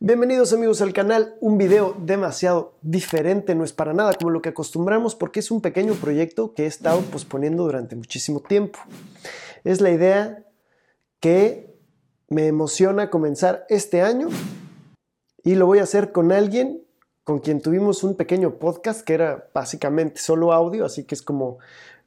Bienvenidos amigos al canal, un video demasiado diferente, no es para nada como lo que acostumbramos porque es un pequeño proyecto que he estado posponiendo durante muchísimo tiempo. Es la idea que me emociona comenzar este año y lo voy a hacer con alguien con quien tuvimos un pequeño podcast que era básicamente solo audio, así que es como,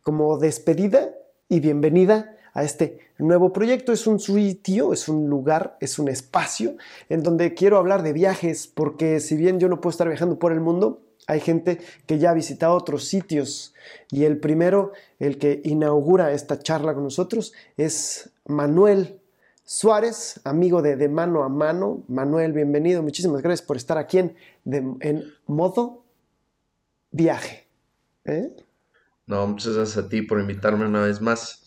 como despedida y bienvenida a este nuevo proyecto. Es un sitio, es un lugar, es un espacio en donde quiero hablar de viajes, porque si bien yo no puedo estar viajando por el mundo, hay gente que ya ha visitado otros sitios. Y el primero, el que inaugura esta charla con nosotros, es Manuel Suárez, amigo de De Mano a Mano. Manuel, bienvenido. Muchísimas gracias por estar aquí en, en modo viaje. ¿eh? No, muchas gracias a ti por invitarme una vez más.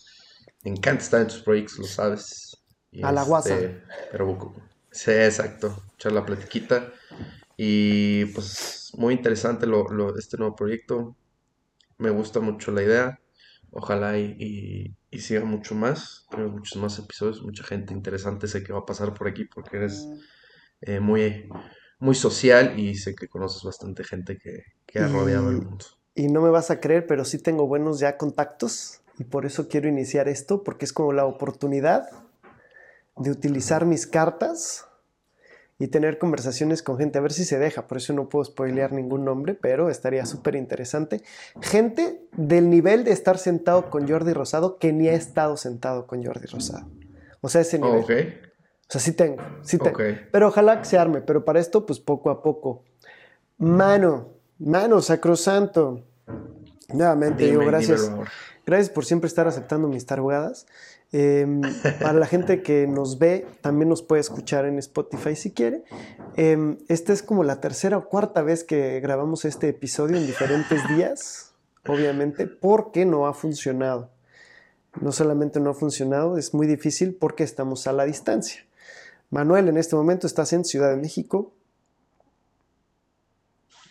Me encanta estar en tus proyectos, lo sabes. a la guasa. Este, pero sí, exacto. Echar la platiquita. Y pues muy interesante lo, este nuevo proyecto. Me gusta mucho la idea. Ojalá y, y, siga mucho más. Tengo muchos más episodios. Mucha gente interesante sé que va a pasar por aquí porque eres eh, muy, muy social y sé que conoces bastante gente que, que ha rodeado el mundo. Y no me vas a creer, pero sí tengo buenos ya contactos y por eso quiero iniciar esto, porque es como la oportunidad de utilizar mis cartas y tener conversaciones con gente, a ver si se deja, por eso no puedo spoilear ningún nombre, pero estaría súper interesante. Gente del nivel de estar sentado con Jordi Rosado que ni ha estado sentado con Jordi Rosado. O sea, ese nivel. O sea, sí tengo, sí tengo. Pero ojalá que se arme, pero para esto, pues poco a poco. Mano, mano, sacrosanto. Nuevamente digo gracias. Gracias por siempre estar aceptando mis tarugadas. Em, para la gente que nos ve, también nos puede escuchar en Spotify si quiere. Em, esta es como la tercera o cuarta vez que grabamos este episodio en diferentes días, obviamente, porque no ha funcionado. No solamente no ha funcionado, es muy difícil porque estamos a la distancia. Manuel, en este momento estás en Ciudad de México.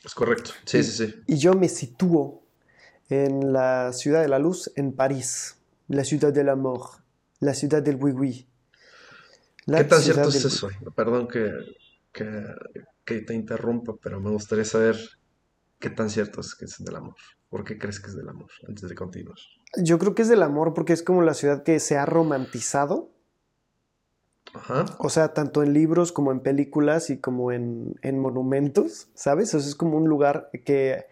Es correcto, sí, sí, sí. Y yo me sitúo en la ciudad de la luz, en París, la ciudad del amor, la ciudad del oui ¿Qué tan cierto es eso? Perdón que, que, te interrumpa, pero me gustaría saber qué tan cierto es que es del amor. ¿Por qué crees que es del amor? Antes de continuar. Yo creo que es del amor porque es como la ciudad que se ha romantizado. Ajá. O sea, tanto en libros como en películas y como en, en monumentos, ¿sabes? O sea, es como un lugar que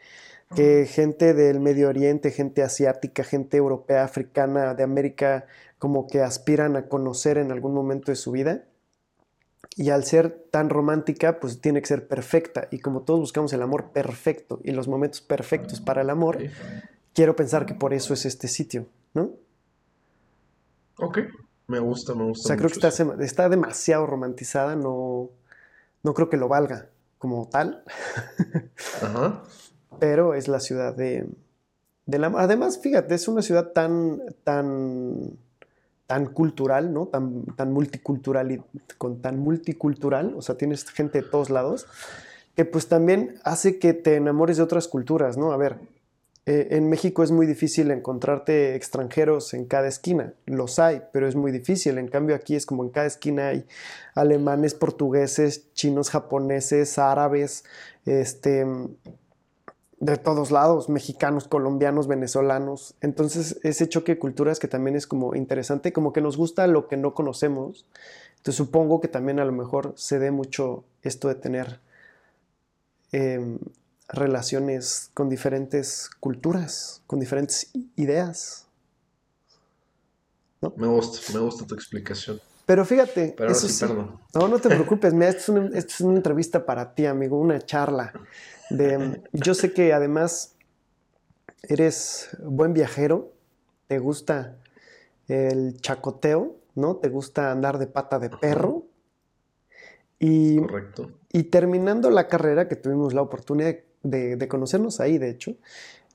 que gente del Medio Oriente, gente asiática, gente europea, africana, de América, como que aspiran a conocer en algún momento de su vida. Y al ser tan romántica, pues tiene que ser perfecta. Y como todos buscamos el amor perfecto y los momentos perfectos para el amor, quiero pensar que por eso es este sitio, ¿no? Ok, me gusta, me gusta. O sea, creo que está, está, demasiado romantizada, no, no creo que lo valga como tal. Ajá pero es la ciudad de, la... Además, fíjate, es una ciudad tan, tan, tan cultural, ¿no? Tan, tan multicultural y con tan multicultural, o sea, tienes gente de todos lados, que pues también hace que te enamores de otras culturas, ¿no? A ver, eh, en México es muy difícil encontrarte extranjeros en cada esquina, los hay, pero es muy difícil, en cambio aquí es como en cada esquina hay alemanes, portugueses, chinos, japoneses, árabes, este de todos lados, mexicanos, colombianos, venezolanos. Entonces, ese choque de culturas que también es como interesante, como que nos gusta lo que no conocemos. Entonces, supongo que también a lo mejor se dé mucho esto de tener em, relaciones con diferentes culturas, con diferentes ideas. Me gusta, me gusta tu explicación. Pero fíjate, eso sí, no, no te preocupes, esto es una entrevista para ti, amigo, una charla yo sé que además eres buen viajero, te gusta el chacoteo, ¿no? Te gusta andar de pata de perro. Y, Correcto. Y terminando la carrera, que tuvimos la oportunidad de, conocernos ahí, de hecho,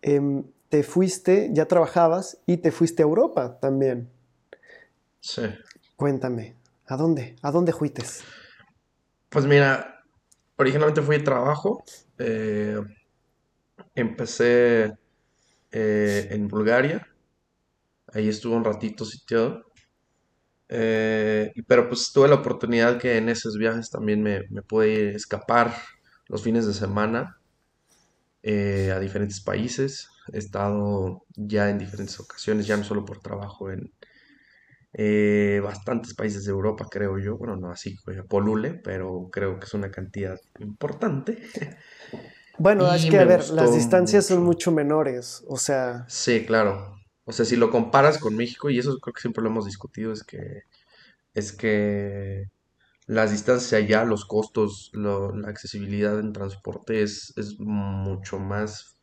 em, te fuiste, ya trabajabas y te fuiste a Europa también. Sí. Cuéntame, ¿a dónde? ¿A dónde fuiste? Pues mira, originalmente fui de trabajo, eh, empecé eh, en Bulgaria. Ahí estuve un ratito sitiado. Eh, pero pues tuve la oportunidad que en esos viajes también me, me pude escapar los fines de semana a diferentes países. He estado ya en diferentes ocasiones, ya no solo por trabajo, en eh, bastantes países de Europa, creo yo. Bueno, no así polule, pero creo que es una cantidad importante. Bueno, es que a ver, las distancias son mucho menores, o sea... Sí, claro. O sea, si lo comparas con México, y eso creo que siempre lo hemos discutido, es que es que las distancias allá, los costos, la accesibilidad en transporte es, es mucho más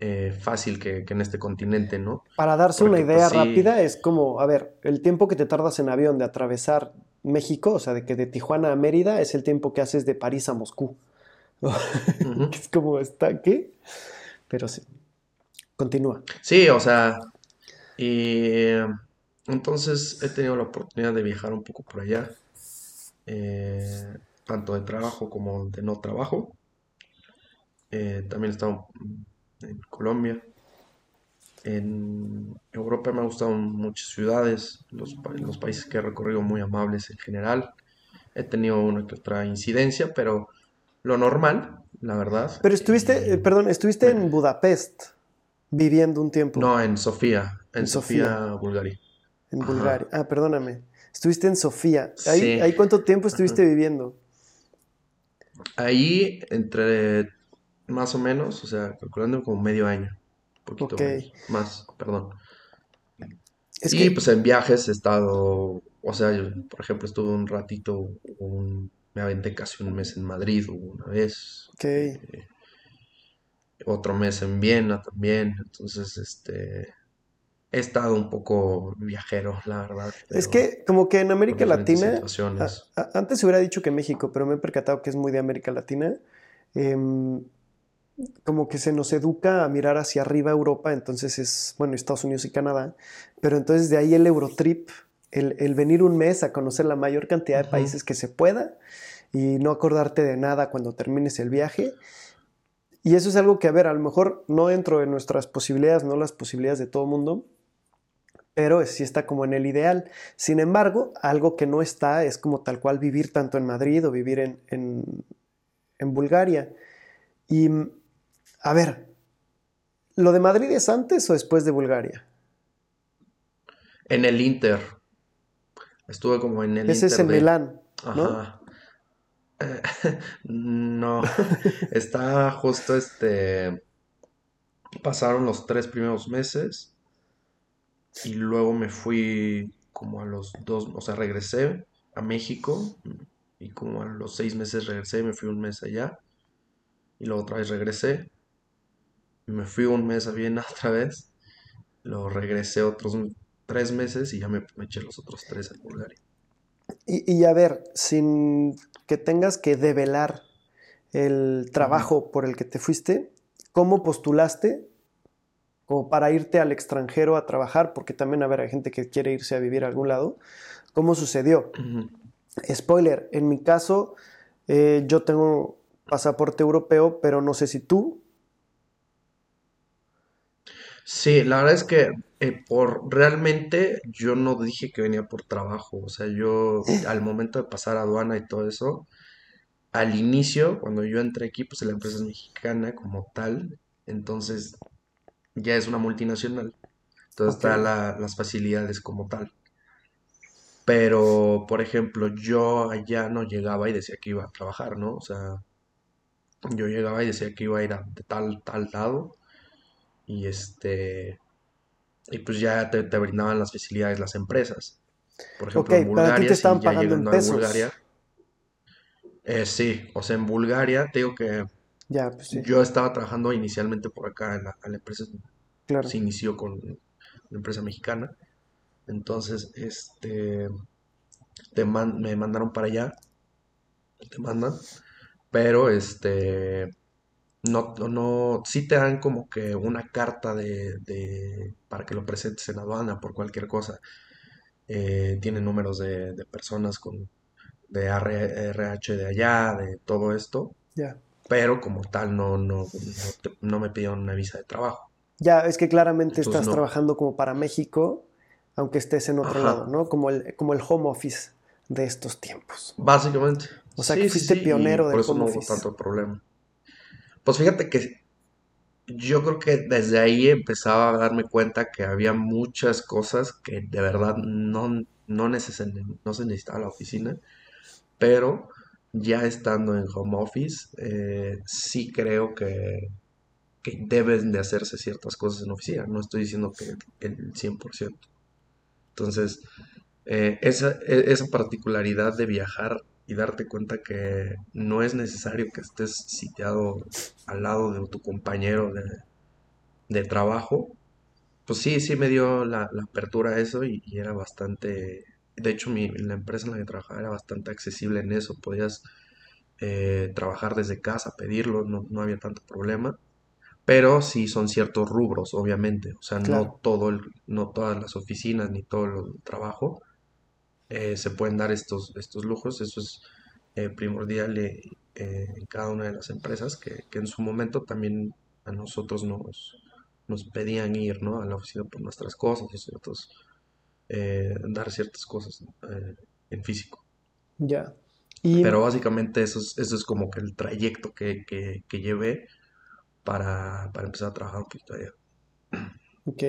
eh, fácil que, en este continente, ¿no? Para darse una pues, idea rápida, es como, a ver, el tiempo que te tardas en avión de atravesar México, o sea, de que de Tijuana a Mérida, es el tiempo que haces de París a Moscú. es como, ¿está qué? Pero sí. Continúa. Sí, o sea, y entonces he tenido la oportunidad de viajar un poco por allá, eh, tanto de trabajo como de no trabajo. Eh, también he estado en Colombia. En Europa me han gustado muchas ciudades, los, los países que he recorrido muy amables en general. He tenido una que otra incidencia, pero lo normal, la verdad. Pero estuviste, eh, perdón, estuviste en Budapest viviendo un tiempo. No, en Sofía, en, Sofía, Bulgaria. En Bulgaria. Ah, perdóname. Estuviste en Sofía. ¿Ahí, ¿ahí cuánto tiempo estuviste viviendo? Ahí entre más o menos, o sea, calculando como medio año. Un poquito más, perdón. y pues en viajes he estado, o sea, yo, por ejemplo, estuve un ratito, me aventé casi un mes en Madrid una vez. Ok. Eh, otro mes en Viena también. Entonces, este, he estado un poco viajero, la verdad. Es que como que en América Latina, antes se hubiera dicho que México, pero me he percatado que es muy de América Latina. Em, como que se nos educa a mirar hacia arriba Europa, entonces es, bueno, Estados Unidos y Canadá, pero entonces de ahí el Eurotrip, el, venir un mes a conocer la mayor cantidad de países que se pueda y no acordarte de nada cuando termines el viaje. Y eso es algo que, a ver, a lo mejor no dentro de nuestras posibilidades, no las posibilidades de todo el mundo, pero sí está como en el ideal. Sin embargo, algo que no está es como tal cual vivir tanto en Madrid o vivir en, en, Bulgaria. Y, a ver, ¿lo de Madrid es antes o después de Bulgaria? En el Inter. Estuve como en el Ese es en Milán, ¿no? no, está justo este... Pasaron los tres primeros meses y luego me fui como a los dos, o sea, regresé a México y como a los seis meses regresé, me fui un mes allá y luego otra vez regresé, me fui un mes a Viena otra vez, luego regresé otros tres meses y ya me, eché los otros tres en Bulgaria. Y, y, a ver, sin que tengas que develar el trabajo por el que te fuiste, ¿cómo postulaste como para irte al extranjero a trabajar, porque también, a ver, hay gente que quiere irse a vivir a algún lado. ¿Cómo sucedió? Spoiler, en mi caso, eh, yo tengo pasaporte europeo, pero no sé si tú. Sí, la verdad es que eh, por realmente yo no dije que venía por trabajo, o sea, yo al momento de pasar aduana y todo eso, al inicio, cuando yo entré aquí, pues la empresa es mexicana como tal, entonces ya es una multinacional. Entonces está las facilidades como tal. Pero, por ejemplo, yo allá no llegaba y decía que iba a trabajar, ¿no? O sea, yo llegaba y decía que iba a ir a de tal, tal lado. Y este. Y pues ya te, brindaban las facilidades las empresas. Por ejemplo, en Bulgaria, te estaban pagando en pesos. Bulgaria. Eh, sí, o sea, en Bulgaria, te digo que pues Yo estaba trabajando inicialmente por acá en la, empresa. Se inició con una empresa mexicana. Entonces, este, te me mandaron para allá. Te mandan. Pero, este, no, no, sí te dan como que una carta de, para que lo presentes en aduana por cualquier cosa. Eh, tiene números de, personas con de RH de allá, de todo esto. Ya pero como tal no, no, no, me pidieron una visa de trabajo. Ya, es que claramente estás trabajando como para México, aunque estés en otro lado, ¿no? Como el, como el home office de estos tiempos. Básicamente. O sea, que fuiste pionero del home no hubo tanto problema. Pues fíjate que yo creo que desde ahí empezaba a darme cuenta que había muchas cosas que de verdad no, no, no se necesitaba la oficina, pero ya estando en home office, eh, sí creo que, que, deben de hacerse ciertas cosas en oficina. No estoy diciendo que el 100%. Entonces, eh, esa, e, esa particularidad de viajar y darte cuenta que no es necesario que estés sitiado al lado de tu compañero de, trabajo, pues sí, sí me dio la, apertura a eso y, era bastante, de hecho mi, la empresa en la que trabajaba era bastante accesible en eso, podías eh, trabajar desde casa, pedirlo, no, no, había tanto problema, pero sí son ciertos rubros, obviamente, o sea, no, todo el, no todas las oficinas ni todo el trabajo eh, se pueden dar estos, estos lujos. Eso es eh, primordial eh, en cada una de las empresas que, en su momento también a nosotros nos, nos pedían ir ¿no? a la oficina por nuestras cosas y ciertos, dar ciertas cosas en físico. Ya. Pero básicamente eso es, eso es como que el trayecto que, que, que llevé para, para, empezar a trabajar un poquito allá. Ok.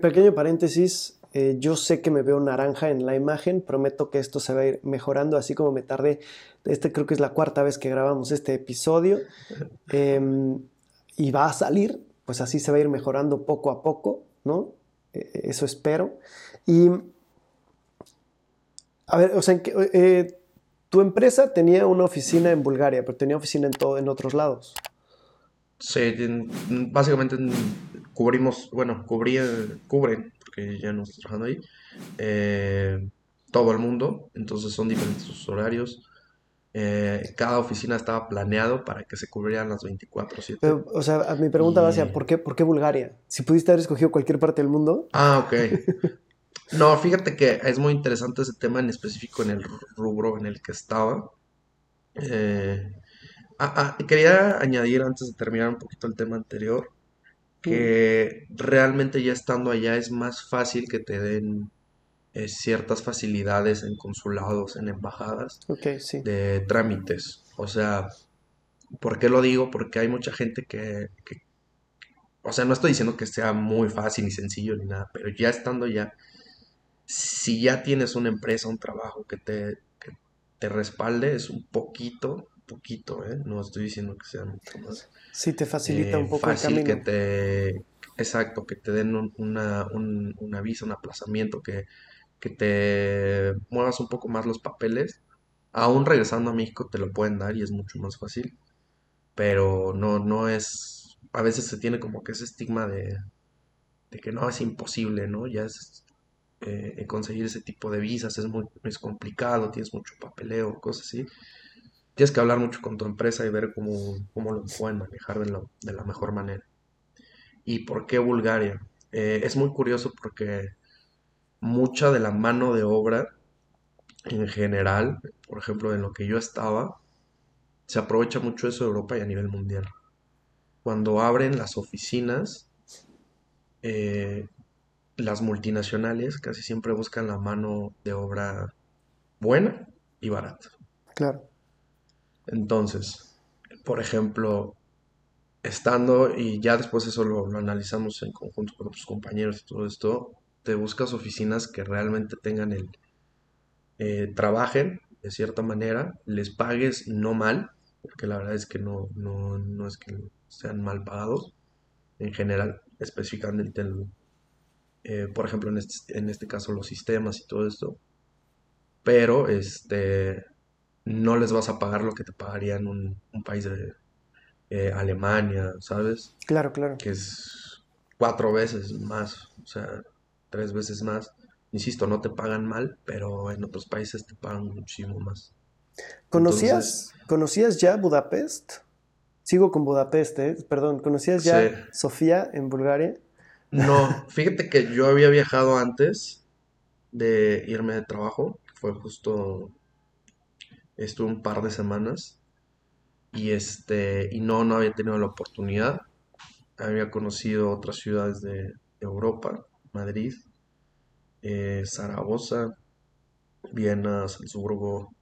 pequeño paréntesis, eh, yo sé que me veo naranja en la imagen, prometo que esto se va a ir mejorando, así como me tardé, este creo que es la cuarta vez que grabamos este episodio, em, y va a salir, pues así se va a ir mejorando poco a poco, ¿no? E, e, eso espero. Y, a ver, o sea, eh, tu empresa tenía una oficina en Bulgaria, pero tenía oficina en, todo, en otros lados. Sí, básicamente cubrimos, bueno, cubría, cubren que ya no está trabajando ahí, eh, todo el mundo, entonces son diferentes horarios. Eh, cada oficina estaba planeado para que se cubrieran las 24/7. o sea, mi pregunta va hacia, ¿por qué, ¿por qué Bulgaria? Si pudiste haber escogido cualquier parte del mundo. Ah, ok. No, fíjate que es muy interesante ese tema en específico en el rubro en el que estaba. Eh, ah, ah, quería añadir antes de terminar un poquito el tema anterior que realmente ya estando allá es más fácil que te den eh, ciertas facilidades en consulados, en embajadas de trámites. O sea, ¿por qué lo digo? Porque hay mucha gente que, o sea, no estoy diciendo que sea muy fácil ni sencillo ni nada, pero ya estando allá, si ya tienes una empresa, un trabajo que te, que te respalde, es un poquito poquito, ¿eh? No estoy diciendo que sea mucho más. Sí, te facilita un eh, poco fácil el camino. que te, exacto, que te den un, una, un, un, un aplazamiento, que, que te muevas un poco más los papeles. Aún regresando a México te lo pueden dar y es mucho más fácil. Pero no, no es, a veces se tiene como que ese estigma de, de que no, es imposible, ¿no? Ya es, eh, conseguir ese tipo de visas es muy es complicado, tienes mucho papeleo, cosas así tienes que hablar mucho con tu empresa y ver cómo, lo pueden manejar de, la mejor manera. ¿Y por qué Bulgaria? Eh, es muy curioso porque mucha de la mano de obra en general, por ejemplo, en lo que yo estaba, se aprovecha mucho eso de Europa y a nivel mundial. Cuando abren las oficinas, eh, las multinacionales casi siempre buscan la mano de obra buena y barata. Claro. Entonces, por ejemplo, estando y ya después eso lo, analizamos en conjunto con otros compañeros y todo esto, te buscas oficinas que realmente tengan el, eh, trabajen de cierta manera, les pagues no mal, porque la verdad es que no, no, no es que sean mal pagados, en general, específicamente, eh, por ejemplo, en este, en este caso los sistemas y todo esto, pero este no les vas a pagar lo que te pagaría en un, país de eh, Alemania, ¿sabes? Claro, claro. Que es cuatro veces más, o sea, tres veces más. Insisto, no te pagan mal, pero en otros países te pagan muchísimo más. ¿Conocías, ¿conocías ya Budapest? Sigo con Budapest, ¿eh? perdón. ¿Conocías ya Sofía en Bulgaria? No, fíjate que yo había viajado antes de irme de trabajo, fue justo estuve un par de semanas y este y no no había tenido la oportunidad había conocido otras ciudades de, Europa Madrid eh, Zaragoza, Viena, Salzburgo,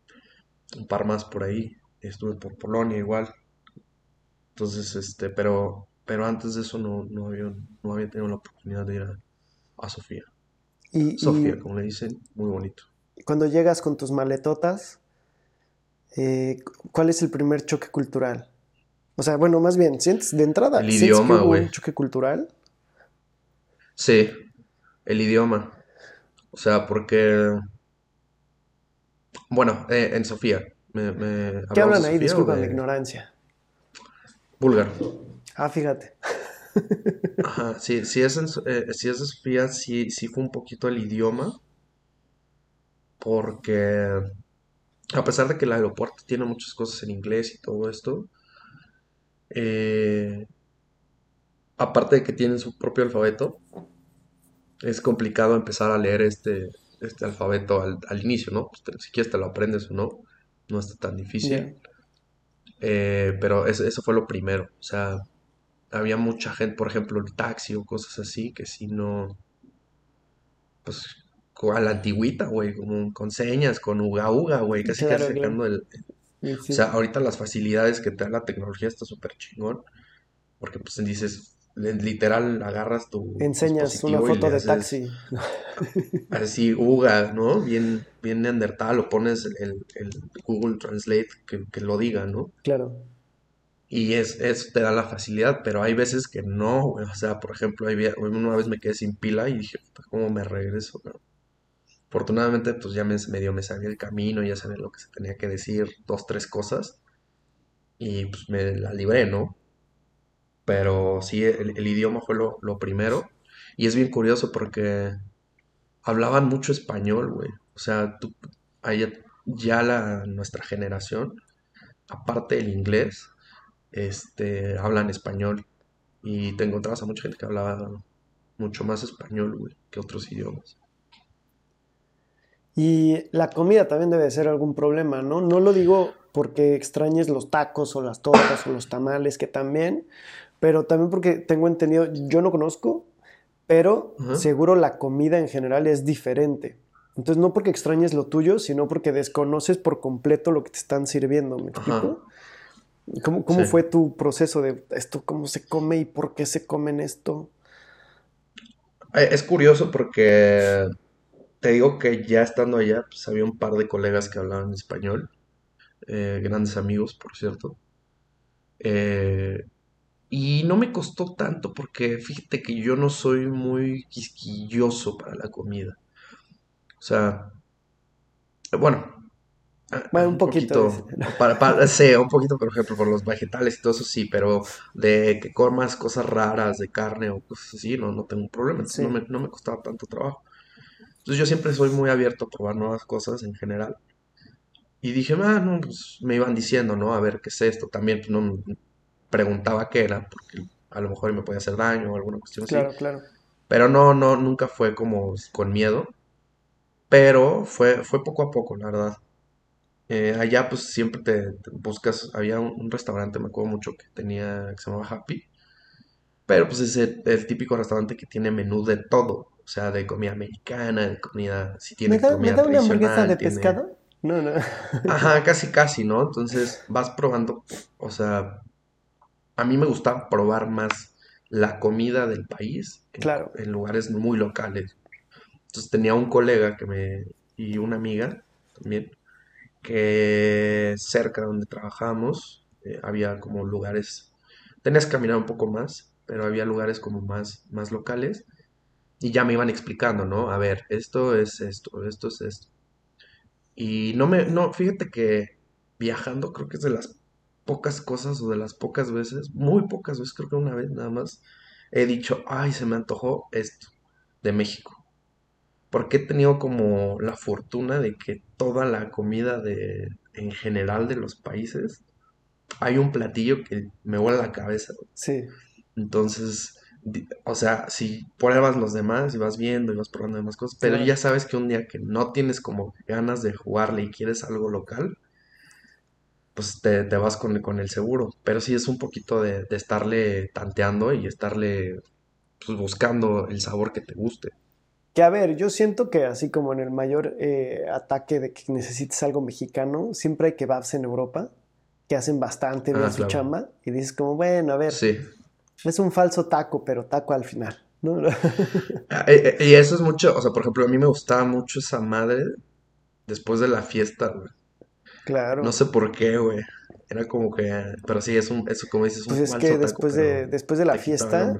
un par más por ahí. Estuve por Polonia igual. Entonces, este, pero, pero antes de eso no, no, había, no había tenido la oportunidad de ir a, Sofía. Y, Sofía, como le dicen, muy bonito. Cuando llegas con tus maletotas, eh, ¿cuál es el primer choque cultural? O sea, bueno, más bien, ¿sientes de entrada el idioma, un choque cultural? Sí, el idioma. O sea, porque. Bueno, eh, en Sofía. Me, ¿Qué hablan ahí? Disculpa mi ignorancia. Búlgaro. Ah, fíjate. Ajá, sí, si es, eh, si es de Sofía, sí, sí fue un poquito el idioma. Porque a pesar de que el aeropuerto tiene muchas cosas en inglés y todo esto, eh, aparte de que tiene su propio alfabeto, es complicado empezar a leer este, este alfabeto al, inicio, ¿no? Pues si quieres te lo aprendes o no, no está tan difícil. Eh, pero eso, eso, fue lo primero, o sea, había mucha gente, por ejemplo, el taxi o cosas así, que si no, pues a la antigüita, güey, como con señas, con uga uga, güey, casi casi sacando el... O sea, ahorita las facilidades que te da la tecnología está súper chingón, porque pues dices, literal agarras tu enseñas una foto de taxi. así uga no bien bien neandertal o pones el, Google Translate que, lo diga no claro. Y es eso te da la facilidad pero hay veces que no o sea por ejemplo una vez me quedé sin pila y dije cómo me regreso afortunadamente pues ya me, medio me sabía el camino ya sabía lo que se tenía que decir dos tres cosas y pues me la libré no pero sí, el, idioma fue lo, primero. Y es bien curioso porque hablaban mucho español, güey. O sea, tú, ya la, nuestra generación, aparte del inglés, este, hablan español. Y te encontrabas a mucha gente que hablaba mucho más español, güey, que otros idiomas. Y la comida también debe ser algún problema, ¿no? No lo digo porque extrañes los tacos o las tortas o los tamales, que también, pero también porque tengo entendido, yo no conozco, pero seguro la comida en general es diferente. Entonces, no porque extrañes lo tuyo, sino porque desconoces por completo lo que te están sirviendo. ¿Me explico? ¿Cómo, cómo fue tu proceso de esto? ¿Cómo se come y por qué se comen esto? Eh, es curioso porque te digo que ya estando allá, pues había un par de colegas que hablaban español, eh, grandes amigos, por cierto. Eh, y no me costó tanto porque fíjate que yo no soy muy quisquilloso para la comida. O sea, bueno. un, poquito. para, para, sí, un poquito, por ejemplo, por los vegetales y todo eso sí, pero de que comas cosas raras de carne o cosas así, no, no tengo problema. Entonces no, me, no me costaba tanto trabajo. Entonces yo siempre soy muy abierto a probar nuevas cosas en general. Y dije, ah, no, pues me iban diciendo, ¿no? A ver, ¿qué es esto? También, pues, no, preguntaba qué era, porque a lo mejor me podía hacer daño o alguna cuestión así. Claro, claro. Pero no, no, nunca fue como con miedo. Pero fue, fue poco a poco, la verdad. Eh, allá pues siempre te, buscas, había un, restaurante, me acuerdo mucho, que tenía, que se llamaba Happy. Pero pues es el, típico restaurante que tiene menú de todo. O sea, de comida americana, de comida, si tiene ¿Me da, comida ¿me da una hamburguesa de pescado? No, no. Ajá, casi, casi, ¿no? Entonces vas probando, o sea, a mí me gusta probar más la comida del país en, lugares muy locales. Entonces tenía un colega que me y una amiga también que cerca de donde trabajábamos eh, había como lugares tenías que caminar un poco más pero había lugares como más más locales y ya me iban explicando no a ver esto es esto esto es esto y no me no fíjate que viajando creo que es de las pocas cosas o de las pocas veces, muy pocas veces, creo que una vez nada más, he dicho, ay, se me antojó esto de México. Porque he tenido como la fortuna de que toda la comida de, en general de los países, hay un platillo que me vuela la cabeza. Sí. Entonces, o sea, si pruebas los demás y vas viendo y vas probando demás cosas, pero ya sabes que un día que no tienes como ganas de jugarle y quieres algo local, pues te, vas con, con, el seguro. Pero sí es un poquito de, estarle tanteando y estarle pues, buscando el sabor que te guste. Que a ver, yo siento que así como en el mayor eh, ataque de que necesites algo mexicano, siempre hay kebabs en Europa que hacen bastante bien ah, su chamba y dices como, bueno, a ver, sí. Es un falso taco, pero taco al final. Ah, eh, eh, y eso es mucho, o sea, por ejemplo, a mí me gustaba mucho esa madre después de la fiesta, güey. Claro. No sé por qué, güey. Era como que, pero sí, es un, eso como dices, un pues es que después de, después de la fiesta,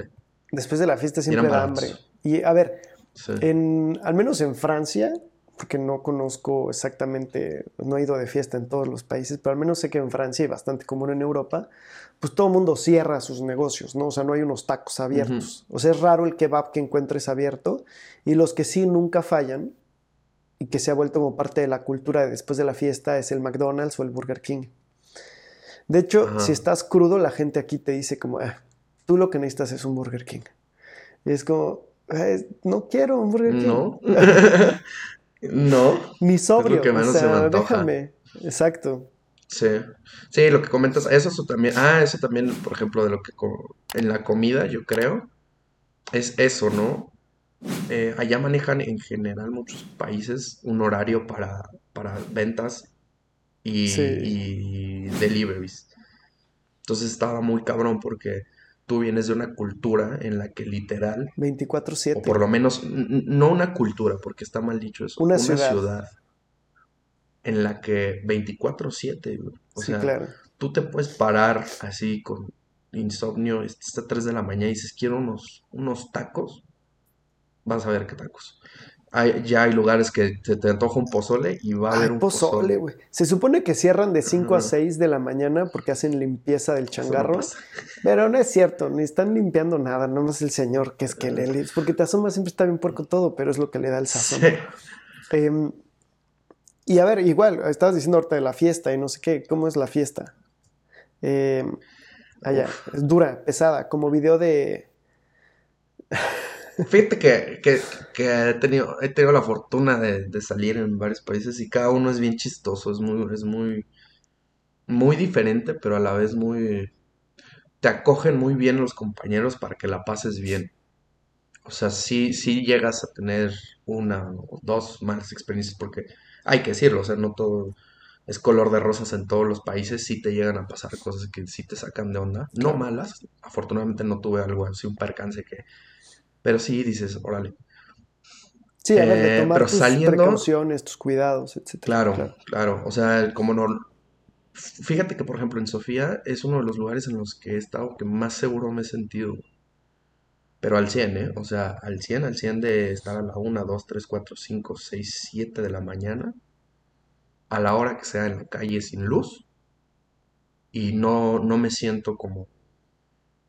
después de la fiesta siempre da hambre. Y a ver, en, al menos en Francia, porque no conozco exactamente, no he ido de fiesta en todos los países, pero al menos sé que en Francia y bastante común en Europa, pues todo el mundo cierra sus negocios, ¿no? O sea, no hay unos tacos abiertos. O sea, es raro el kebab que encuentres abierto y los que sí nunca fallan y que se ha vuelto como parte de la cultura de después de la fiesta es el McDonald's o el Burger King. De hecho, si estás crudo, la gente aquí te dice como, ah, tú lo que necesitas es un Burger King. Y es como, no quiero un Burger King. No. no. Ni sobrio. que menos o sea, déjame. Exacto. Sí. Sí, lo que comentas, eso, también. Ah, eso también, por ejemplo, de lo que en la comida, yo creo. Es eso, ¿no? Eh, allá manejan en general muchos países un horario para, para ventas y, y deliveries. Entonces estaba muy cabrón porque tú vienes de una cultura en la que literal... 24/7. O por lo menos, no una cultura, porque está mal dicho eso. Una, ciudad. en la que 24/7, o sea, claro. tú te puedes parar así con insomnio, está a 3 de la mañana y dices, quiero unos, unos tacos, vas a ver qué tacos ya hay lugares que se te antoja un pozole y va a haber un pozole. güey. Se supone que cierran de 5 a 6 de la mañana porque hacen limpieza del changarro. pero no es cierto, ni están limpiando nada, no más el señor que es que le... Porque te asomas siempre está bien puerco todo, pero es lo que le da el sazón. Em, y a ver, igual, estabas diciendo ahorita de la fiesta y no sé qué, ¿cómo es la fiesta? Eh, allá, es dura, pesada, como video de... Fíjate que, he, tenido, he tenido la fortuna de, salir en varios países y cada uno es bien chistoso, es muy, es muy, muy diferente, pero a la vez muy... Te acogen muy bien los compañeros para que la pases bien. O sea, sí, sí llegas a tener una o dos malas experiencias porque hay que decirlo, o sea, no todo es color de rosas en todos los países, sí te llegan a pasar cosas que sí te sacan de onda, no malas, afortunadamente no tuve algo así, un percance que pero sí dices, órale. Sí, a ver, de eh, tomar tus precauciones, tus cuidados, etc. Claro, claro, O sea, como no. Fíjate que, por ejemplo, en Sofía es uno de los lugares en los que he estado que más seguro me he sentido. Pero al 100, ¿eh? O sea, al 100, al 100 de estar a la 1, 2, 3, 4, 5, 6, 7 de la mañana. A la hora que sea en la calle sin luz. Y no, no me siento como.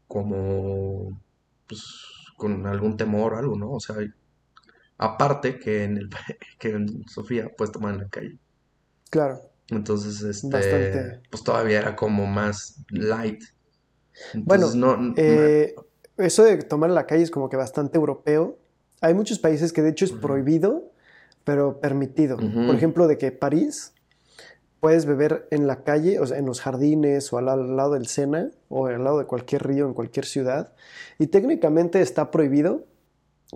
Como. Pues con algún temor o algo, ¿no? O sea, aparte que en, el, que en Sofía puedes tomar en la calle. Claro. Entonces, este, pues todavía era como más light. bueno, eh, eso de tomar en la calle es como que bastante europeo. Hay muchos países que de hecho es prohibido, pero permitido. Por ejemplo, de que París puedes beber en la calle, o sea, en los jardines o al, lado del Sena o al lado de cualquier río en cualquier ciudad. Y técnicamente está prohibido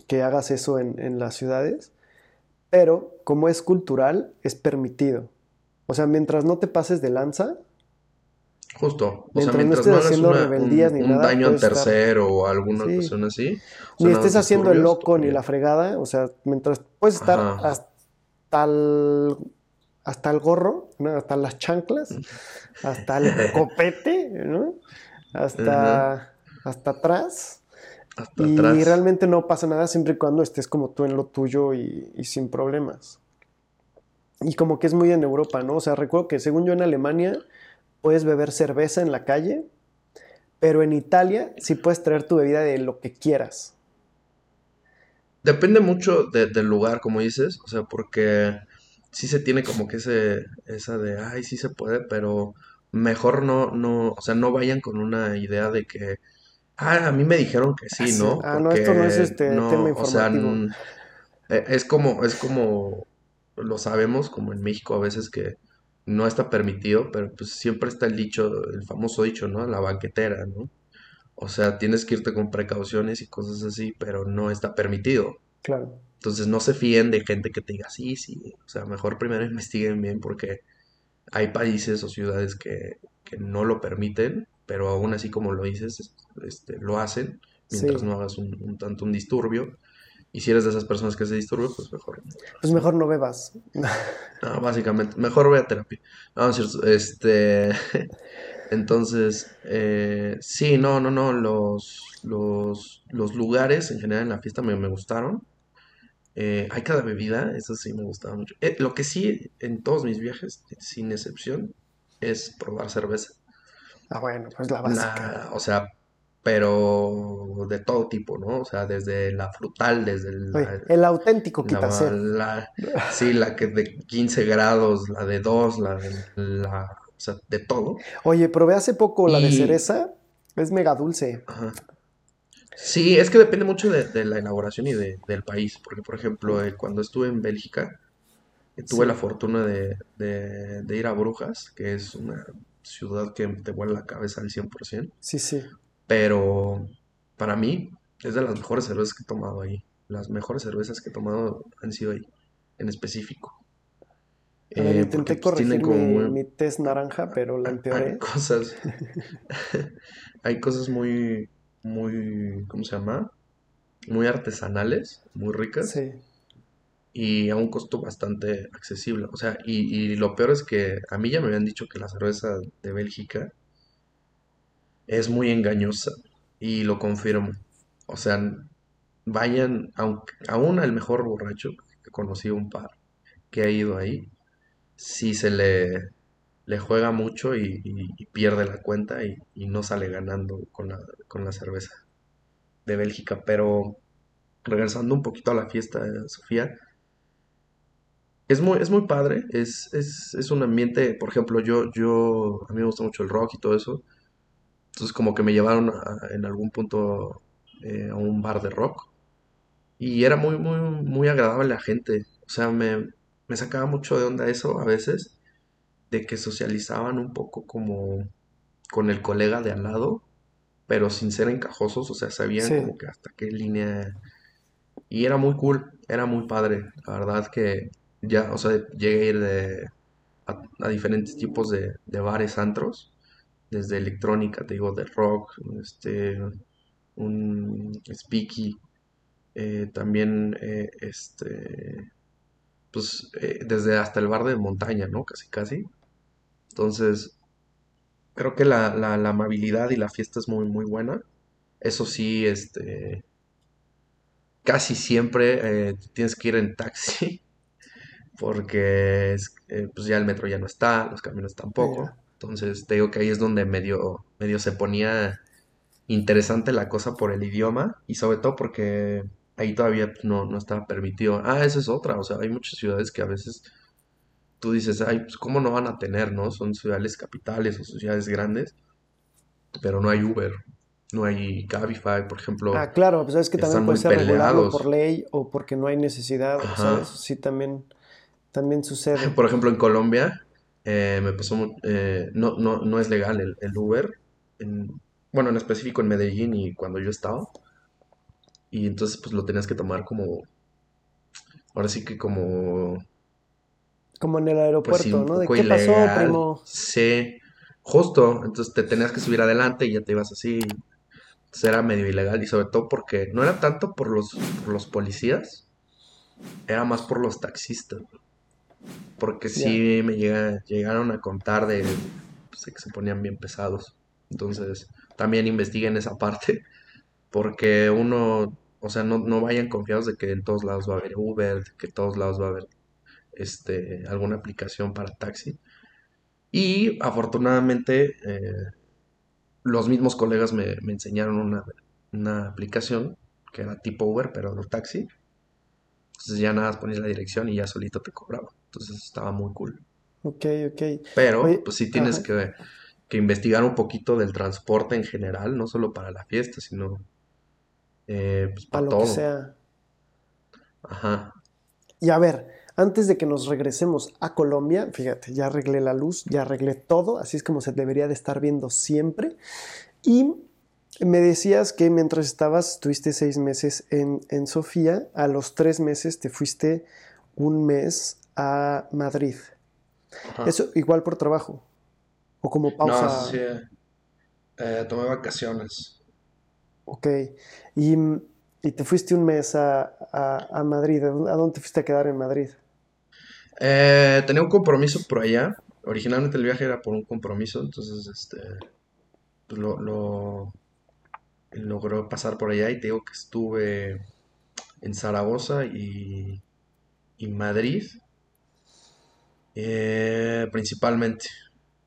que hagas eso en, las ciudades, pero como es cultural, es permitido. O sea, mientras no te pases de lanza. Justo. O sea, mientras no estés haciendo rebeldías ni nada. Un daño al tercero o alguna persona así. Ni estés haciendo el loco ni la fregada. O sea, mientras puedes estar hasta el hasta el gorro, hasta las chanclas, hasta el copete, ¿no? hasta, hasta atrás. y realmente no pasa nada siempre y cuando estés como tú en lo tuyo y, y, sin problemas. Y como que es muy en Europa, ¿no? O sea, recuerdo que según yo en Alemania puedes beber cerveza en la calle, pero en Italia sí puedes traer tu bebida de lo que quieras. Depende mucho del lugar, como dices, o sea, porque sí se tiene como que ese, esa de, ay, sí se puede, pero mejor no, no, o sea, no vayan con una idea de que, ah, a mí me dijeron que sí, ¿no? Ah, no, esto no es este tema informativo. O sea, e, es como, es como, lo sabemos, como en México a veces que no está permitido, pero pues siempre está el dicho, el famoso dicho, ¿no? La banquetera, ¿no? O sea, tienes que irte con precauciones y cosas así, pero no está permitido. Claro. Entonces no se fíen de gente que te diga, sí, sí, o sea, mejor primero investiguen bien porque hay países o ciudades que, no lo permiten, pero aún así como lo dices, este, lo hacen mientras no hagas un, tanto un disturbio. Y si eres de esas personas que se disturban, pues mejor. Pues mejor no bebas. No, básicamente, mejor ve a terapia. No, este, entonces, eh, sí, no, no, no, los, los, los lugares en general en la fiesta me, me gustaron. Eh, hay cada bebida, eso sí me gustaba mucho. Eh, lo que sí, en todos mis viajes, sin excepción, es probar cerveza. Ah, bueno, pues la básica. o sea, pero de todo tipo, ¿no? O sea, desde la frutal, desde el... el auténtico quita la, Sí, la que de 15 grados, la de 2, la de la... O sea, de todo. Oye, probé hace poco la de cereza, es mega dulce. Ajá. Sí, es que depende mucho de, la elaboración y del país. Porque, por ejemplo, eh, cuando estuve en Bélgica, eh, tuve la fortuna de, ir a Brujas, que es una ciudad que te vuela la cabeza al 100%. Sí, sí. Pero para mí es de las mejores cervezas que he tomado ahí. Las mejores cervezas que he tomado han sido ahí, en específico. Eh, intenté pues, corregir mi, mi, test naranja, pero la empeoré. Hay cosas, hay cosas muy, muy, ¿cómo se llama? Muy artesanales, muy ricas. Sí. Y a un costo bastante accesible. O sea, y, lo peor es que a mí ya me habían dicho que la cerveza de Bélgica es muy engañosa. Y lo confirmo. O sea, vayan, aunque, aún al mejor borracho, que conocí un par que ha ido ahí, si se le le juega mucho y, pierde la cuenta y, no sale ganando con la, con la cerveza de Bélgica. Pero regresando un poquito a la fiesta Sofía, es muy, es muy padre, es, es, un ambiente, por ejemplo, yo, yo, a mí me gusta mucho el rock y todo eso, entonces como que me llevaron en algún punto eh, a un bar de rock y era muy, muy, muy agradable la gente, o sea, me, me sacaba mucho de onda eso a veces de que socializaban un poco como con el colega de al lado, pero sin ser encajosos, o sea, sabían como que hasta qué línea... Y era muy cool, era muy padre, la verdad que ya, o sea, llegué a ir de, a, diferentes tipos de, bares, antros, desde electrónica, te digo, de rock, este, un speaky, eh, también, eh, este, pues, eh, desde hasta el bar de montaña, ¿no? Casi, casi. Entonces, creo que la, amabilidad y la fiesta es muy, muy buena. Eso sí, este, casi siempre eh, tienes que ir en taxi porque eh, pues ya el metro ya no está, los caminos tampoco. Entonces, te digo que ahí es donde medio, medio se ponía interesante la cosa por el idioma y sobre todo porque ahí todavía no, no estaba permitido. Ah, esa es otra, o sea, hay muchas ciudades que a veces tú dices, ay, pues cómo no van a tener, ¿no? Son ciudades capitales o ciudades grandes, pero no hay Uber, no hay Cabify, por ejemplo. Ah, claro, pues es que también puede ser regulado por ley o porque no hay necesidad, ¿sabes? Sí, también, también sucede. Por ejemplo, en Colombia eh, me pasó, eh, no, no, no es legal el, Uber, bueno, en específico en Medellín y cuando yo estaba, y entonces pues lo tenías que tomar como, ahora sí que como como en el pues aeropuerto, ¿no? ¿De qué pasó, primo? Sí, justo. Entonces te tenías que subir adelante y ya te ibas así. Entonces era medio ilegal y sobre todo porque no era tanto por los, los policías, era más por los taxistas. Porque sí me llegaron a contar de pues, que se ponían bien pesados. Entonces también investiguen esa parte. Porque uno, o sea, no, no vayan confiados de que en todos lados va a haber Uber, de que en todos lados va a haber este, alguna aplicación para taxi. Y afortunadamente eh, los mismos colegas me, enseñaron una, aplicación que era tipo Uber, pero no taxi. Entonces ya nada, ponías la dirección y ya solito te cobraba. Entonces estaba muy cool. Ok, ok. Pero pues sí tienes que, investigar un poquito del transporte en general, no solo para la fiesta, sino eh, pues, para, todo. sea. Ajá. Y a ver, antes de que nos regresemos a Colombia, fíjate, ya arreglé la luz, ya arreglé todo, así es como se debería de estar viendo siempre. Y me decías que mientras estabas, estuviste seis meses en, en Sofía, a los tres meses te fuiste un mes a Madrid. Eso igual por trabajo. O como pausa. No, sí. Eh, tomé vacaciones. Ok. Y, te fuiste un mes a, a, Madrid. ¿A dónde te fuiste a quedar en Madrid? Eh, tenía un compromiso por allá. Originalmente el viaje era por un compromiso, entonces este pues lo, lo logró pasar por allá y te digo que estuve en Zaragoza y, y Madrid eh, principalmente.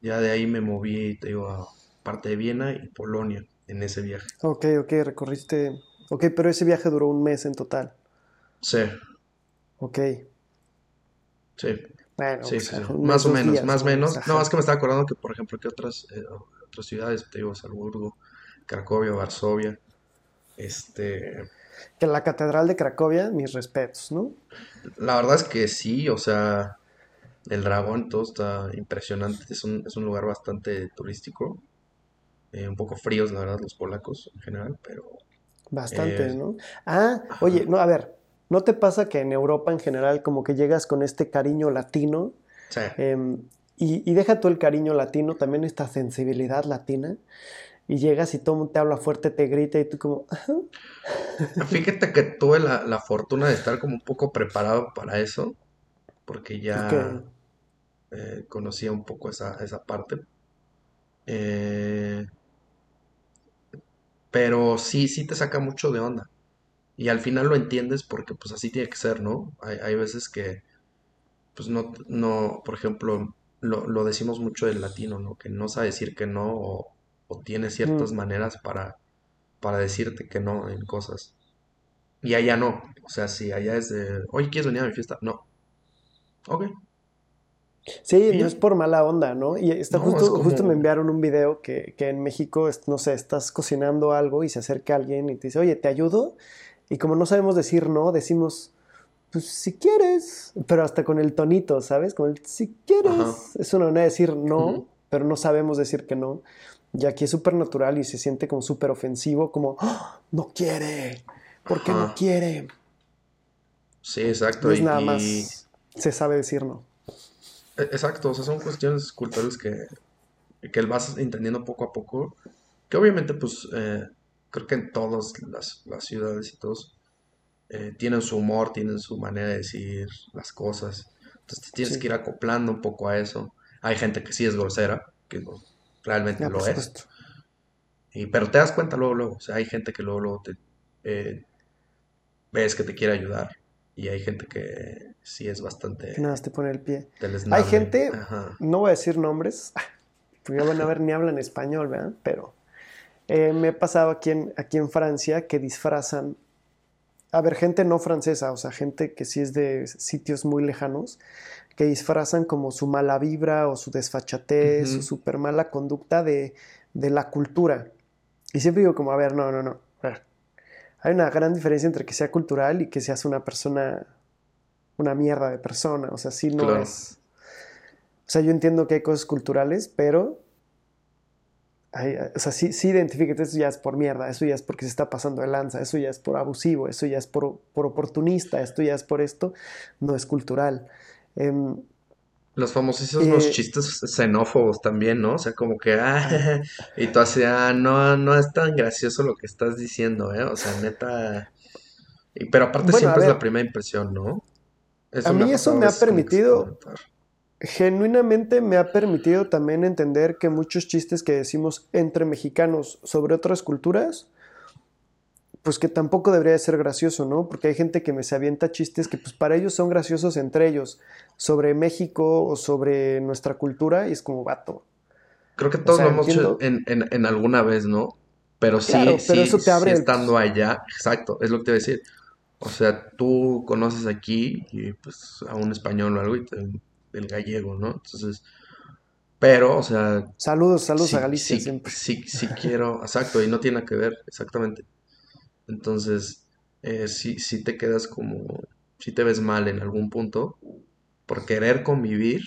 Ya de ahí me moví, te digo, a parte de Viena y Polonia en ese viaje. Ok, ok, recorriste. Ok, pero ese viaje duró un mes en total. Sí. Ok. Sí. Bueno, sí, sí, más o menos, más o menos. No, es que me estaba acordando que, por ejemplo, que otras, eh, otras ciudades, te digo, Salzburgo, Cracovia, Varsovia, este... Que la Catedral de Cracovia, mis respetos, ¿no? La verdad es que sí, o sea, el dragón, todo está impresionante. Es un, es un lugar bastante turístico. Eh, un poco fríos, la verdad, los polacos en general, pero... Bastante, ¿no? Ah, oye, no, a ver, ¿no te pasa que en Europa en general como que llegas con este cariño latino? Sí. Em, y, deja tú el cariño latino, también esta sensibilidad latina. Y llegas y todo el mundo te habla fuerte, te grita y tú como... Fíjate que tuve la, la fortuna de estar como un poco preparado para eso, porque ya eh, conocía un poco esa, esa parte. Eh, pero sí, sí te saca mucho de onda. Y al final lo entiendes porque pues así tiene que ser, ¿no? Hay, hay veces que, pues no, no, por ejemplo, lo, lo, decimos mucho del latino, ¿no? Que no sabe decir que no o, tiene ciertas mm. maneras para, para decirte que no en cosas. Y allá no. O sea, si allá es de, oye, ¿quieres venir a mi fiesta? No. Ok, Sí, no es por mala onda, ¿no? Y está justo, justo me enviaron un video que, en México, no sé, estás cocinando algo y se acerca alguien y te dice, oye, ¿te ayudo? Y como no sabemos decir no, decimos, pues si quieres, pero hasta con el tonito, ¿sabes? Como el si quieres. Es una manera de decir no, pero no sabemos decir que no. Y aquí es súper natural y se siente como súper ofensivo, como, ¡Ah! no quiere, ¿por qué no quiere? Sí, exacto. No es nada más, se sabe decir no. E, exacto, o sea, son cuestiones culturales que, que vas entendiendo poco a poco, que obviamente pues eh, creo que en todas las, ciudades y todos eh, tienen su humor, tienen su manera de decir las cosas, entonces tienes que ir acoplando un poco a eso. Hay gente que sí es grosera, que realmente lo es. Y, pero te das cuenta luego, luego, o sea, hay gente que luego, luego te, eh, ves que te quiere ayudar y hay gente que sí es bastante... nada te pone el pie. Hay gente, no voy a decir nombres, porque van a ver ni hablan español, ¿verdad? Pero eh, me he pasado aquí en, aquí en Francia que disfrazan, a ver, gente no francesa, o sea, gente que sí es de sitios muy lejanos, que disfrazan como su mala vibra o su desfachatez, su super mala conducta de, de la cultura. Y siempre digo como, a ver, no, no, no hay una gran diferencia entre que sea cultural y que seas una persona, una mierda de persona. O sea, sí no es. O sea, yo entiendo que hay cosas culturales, pero. O sea, sí, sí identifíquete, eso ya es por mierda, eso ya es porque se está pasando de lanza, eso ya es por abusivo, eso ya es por, por oportunista, esto ya es por esto, no es cultural. Em, los famosísimos eh, chistes xenófobos también, ¿no? O sea, como que, ah, y tú así, ah, no, no es tan gracioso lo que estás diciendo, ¿eh? O sea, neta. Y, pero aparte siempre es la primera impresión, ¿no? a mí eso me ha permitido, genuinamente me ha permitido también entender que muchos chistes que decimos entre mexicanos sobre otras culturas, pues que tampoco debería de ser gracioso, ¿no? Porque hay gente que me se avienta chistes que pues para ellos son graciosos entre ellos, sobre México o sobre nuestra cultura, y es como vato. Creo que todos lo hemos hecho en, alguna vez, ¿no? Pero sí, sí, eso te abre estando allá, exacto, es lo que te voy a decir. O sea, tú conoces aquí y pues a un español o algo y te, el gallego, ¿no? Entonces, pero, o sea... Saludos, saludos a Galicia sí, siempre. Sí, sí quiero, exacto, y no tiene que ver, exactamente. Entonces, eh, si, te quedas como, si te ves mal en algún punto, por querer convivir,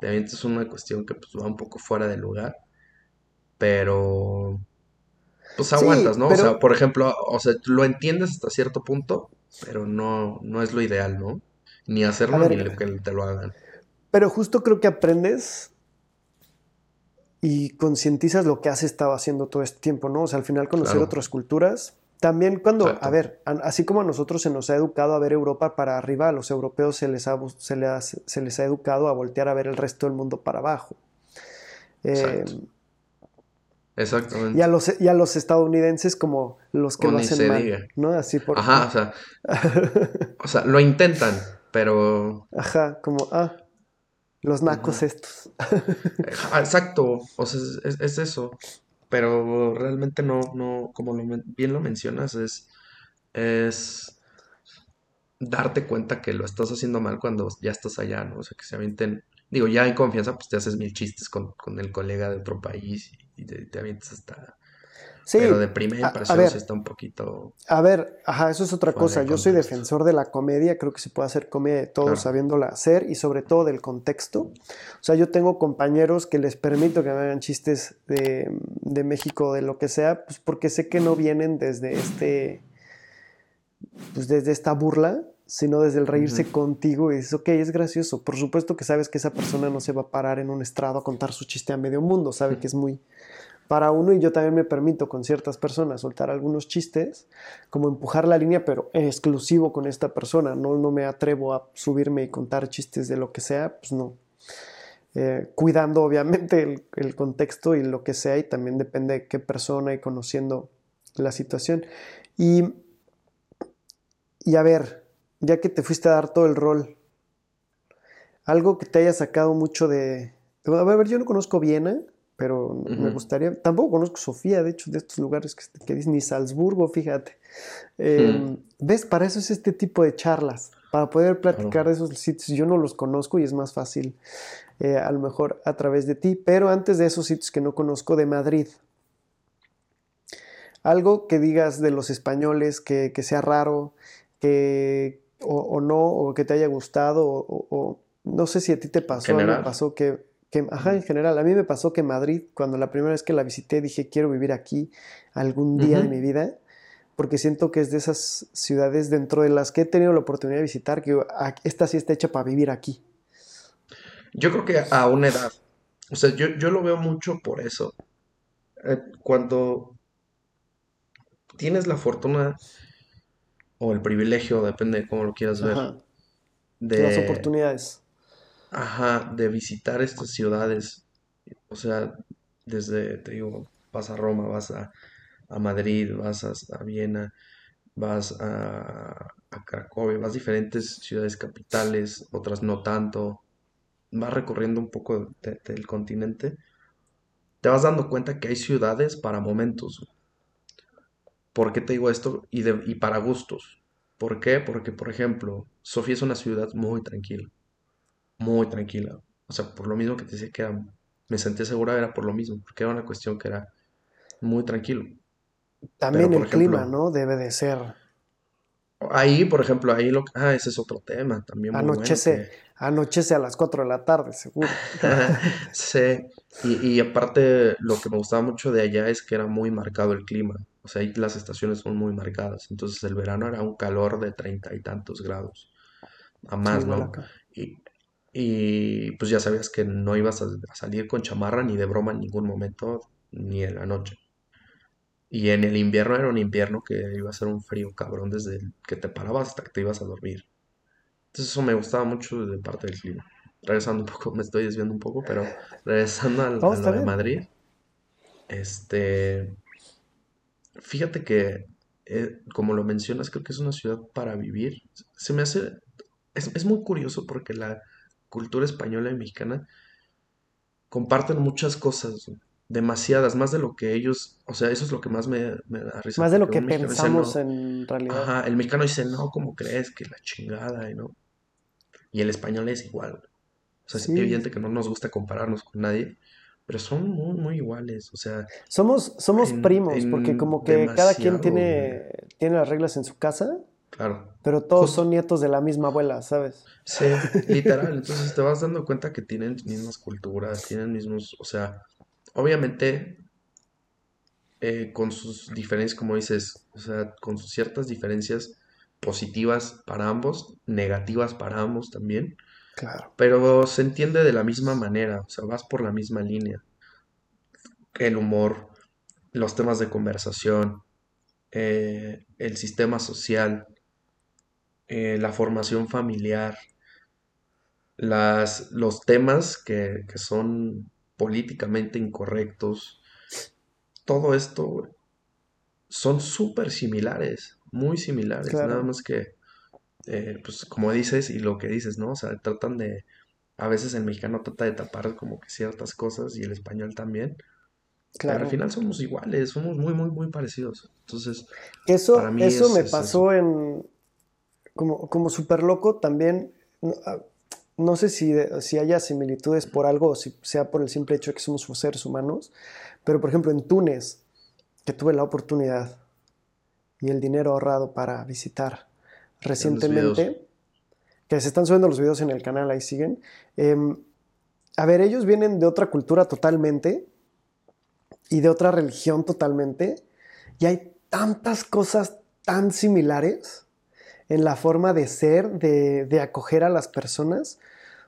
también es una cuestión que pues, va un poco fuera de lugar, pero pues aguantas, ¿no? O sea, por ejemplo, o sea, lo entiendes hasta cierto punto, pero no, no es lo ideal, ¿no? Ni hacerlo ni que te lo hagan. Pero justo creo que aprendes y concientizas lo que has estado haciendo todo este tiempo, ¿no? O sea, al final conocer otras culturas. También cuando, a ver, así como a nosotros se nos ha educado a ver Europa para arriba, a los europeos se les ha, se les, se les ha educado a voltear a ver el resto del mundo para abajo. Eh, Exactamente. Y a, los, y a los estadounidenses como los que lo hacen mal, ¿no? Así por... Ajá, o sea, o sea, lo intentan, pero... Ajá, como, ah, los nacos estos. Exacto, o sea, es, eso. Pero realmente no, no, como bien lo mencionas, es, es darte cuenta que lo estás haciendo mal cuando ya estás allá, ¿no? O sea, que se avienten, digo, ya en confianza, pues te haces mil chistes con, con el colega de otro país y te, te avientas hasta Sí, pero de primera impresión sí está un poquito. A ver, ajá, eso es otra cosa. Yo soy defensor de la comedia, creo que se puede hacer comedia de todos sabiéndola hacer y sobre todo del contexto. O sea, yo tengo compañeros que les permito que me hagan chistes de, de México, de lo que sea, pues porque sé que no vienen desde este. Pues desde esta burla, sino desde el reírse contigo y dices, ok, es gracioso. Por supuesto que sabes que esa persona no se va a parar en un estrado a contar su chiste a medio mundo, sabe que es muy para uno y yo también me permito con ciertas personas soltar algunos chistes, como empujar la línea, pero exclusivo con esta persona. No, no me atrevo a subirme y contar chistes de lo que sea, pues no. Eh, cuidando obviamente el, contexto y lo que sea y también depende de qué persona y conociendo la situación. Y, y a ver, ya que te fuiste a dar todo el rol, algo que te haya sacado mucho de... A ver, yo no conozco Viena, pero me gustaría, tampoco conozco Sofía, de hecho, de estos lugares que, que ni Salzburgo, fíjate. Em, ¿Ves? Para eso es este tipo de charlas, para poder platicar de esos sitios. Yo no los conozco y es más fácil, eh, a lo mejor, a través de ti, pero antes de esos sitios que no conozco, de Madrid. Algo que digas de los españoles que, sea raro, que, o, no, o que te haya gustado, o, no sé si a ti te pasó, me pasó que ajá, en general, a mí me pasó que Madrid, cuando la primera vez que la visité, dije, quiero vivir aquí algún día de mi vida, porque siento que es de esas ciudades dentro de las que he tenido la oportunidad de visitar, que esta sí está hecha para vivir aquí. Yo creo que a una edad, o sea, yo, yo lo veo mucho por eso. Eh, cuando tienes la fortuna o el privilegio, depende de cómo lo quieras ver, de las oportunidades Ajá, de visitar estas ciudades. O sea, desde, te digo, vas a Roma, vas a, Madrid, vas a, Viena, vas a, a, Cracovia, vas a diferentes ciudades capitales, otras no tanto. Vas recorriendo un poco del continente. Te vas dando cuenta que hay ciudades para momentos. ¿Por qué te digo esto? Y, de, y para gustos. ¿Por qué? Porque, por ejemplo, Sofía es una ciudad muy tranquila muy tranquila. O sea, por lo mismo que te decía que me sentía segura, era por lo mismo, porque era una cuestión que era muy tranquilo. También el clima, ¿no? Debe de ser. Ahí, por ejemplo, ahí lo Ah, ese es otro tema también. Anochece, anochece a las 4 de la tarde, seguro. sí, y, y, aparte lo que me gustaba mucho de allá es que era muy marcado el clima. O sea, ahí las estaciones son muy marcadas. Entonces el verano era un calor de treinta y tantos grados. A más, ¿no? Y, y pues ya sabías que no ibas a, salir con chamarra ni de broma en ningún momento, ni en la noche. Y en el invierno era un invierno que iba a ser un frío cabrón desde que te parabas hasta que te ibas a dormir. Entonces eso me gustaba mucho de parte del clima. Regresando un poco, me estoy desviando un poco, pero regresando al, a lo de Madrid. Este, fíjate que, eh, como lo mencionas, creo que es una ciudad para vivir. Se me hace, es, es muy curioso porque la, cultura española y mexicana comparten muchas cosas, demasiadas, más de lo que ellos, o sea, eso es lo que más me, da risa. Más de lo que pensamos en realidad. Ajá, el mexicano dice, no, ¿cómo crees? Que la chingada, y no. Y el español es igual. O sea, es evidente que no nos gusta compararnos con nadie, pero son muy, muy iguales, o sea... Somos, somos primos, porque como que cada quien tiene, tiene las reglas en su casa Claro. Pero todos son nietos de la misma abuela, ¿sabes? Sí, literal. Entonces te vas dando cuenta que tienen mismas culturas, tienen mismos, o sea, obviamente eh, con sus diferencias, como dices, o sea, con sus ciertas diferencias positivas para ambos, negativas para ambos también. Claro. Pero se entiende de la misma manera, o sea, vas por la misma línea. El humor, los temas de conversación, eh, el sistema social, eh, la formación familiar, las, los temas que, que son políticamente incorrectos, todo esto son súper similares, muy similares, nada más que, eh, pues como dices y lo que dices, ¿no? O sea, tratan de, a veces el mexicano trata de tapar como que ciertas cosas y el español también. Claro. Pero al final somos iguales, somos muy, muy, muy parecidos. Entonces, eso, para mí eso me pasó en, como, como súper loco también, no, sé si, si haya similitudes por algo o si sea por el simple hecho de que somos seres humanos, pero por ejemplo en Túnez, que tuve la oportunidad y el dinero ahorrado para visitar recientemente, que se están subiendo los videos en el canal, ahí siguen. Em, a ver, ellos vienen de otra cultura totalmente y de otra religión totalmente, y hay tantas cosas tan similares en la forma de ser, de, acoger a las personas.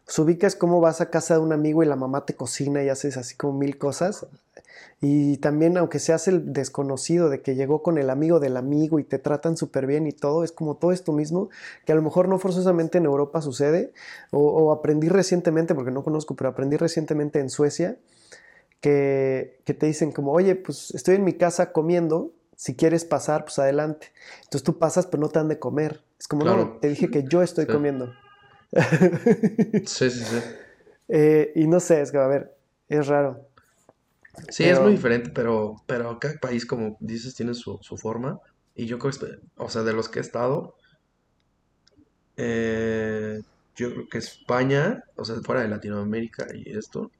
Pues ubicas cómo vas a casa de un amigo y la mamá te cocina y haces así como mil cosas. Y también, aunque seas el desconocido de que llegó con el amigo del amigo y te tratan súper bien y todo, es como todo esto mismo, que a lo mejor no forzosamente en Europa sucede, o, aprendí recientemente, porque no conozco, pero aprendí recientemente en Suecia, que, que, te dicen como, oye, pues estoy en mi casa comiendo, si quieres pasar, pues adelante. Entonces tú pasas, pero no te han de comer. Es como, no, te dije que yo estoy comiendo. sí, sí, sí. Eh, y no sé, es que, a ver, es raro. Sí, es muy diferente, pero, pero cada país, como dices, tiene su, forma. Y yo creo que, o sea, de los que he estado, eh, yo creo que España, o sea, fuera de Latinoamérica y esto,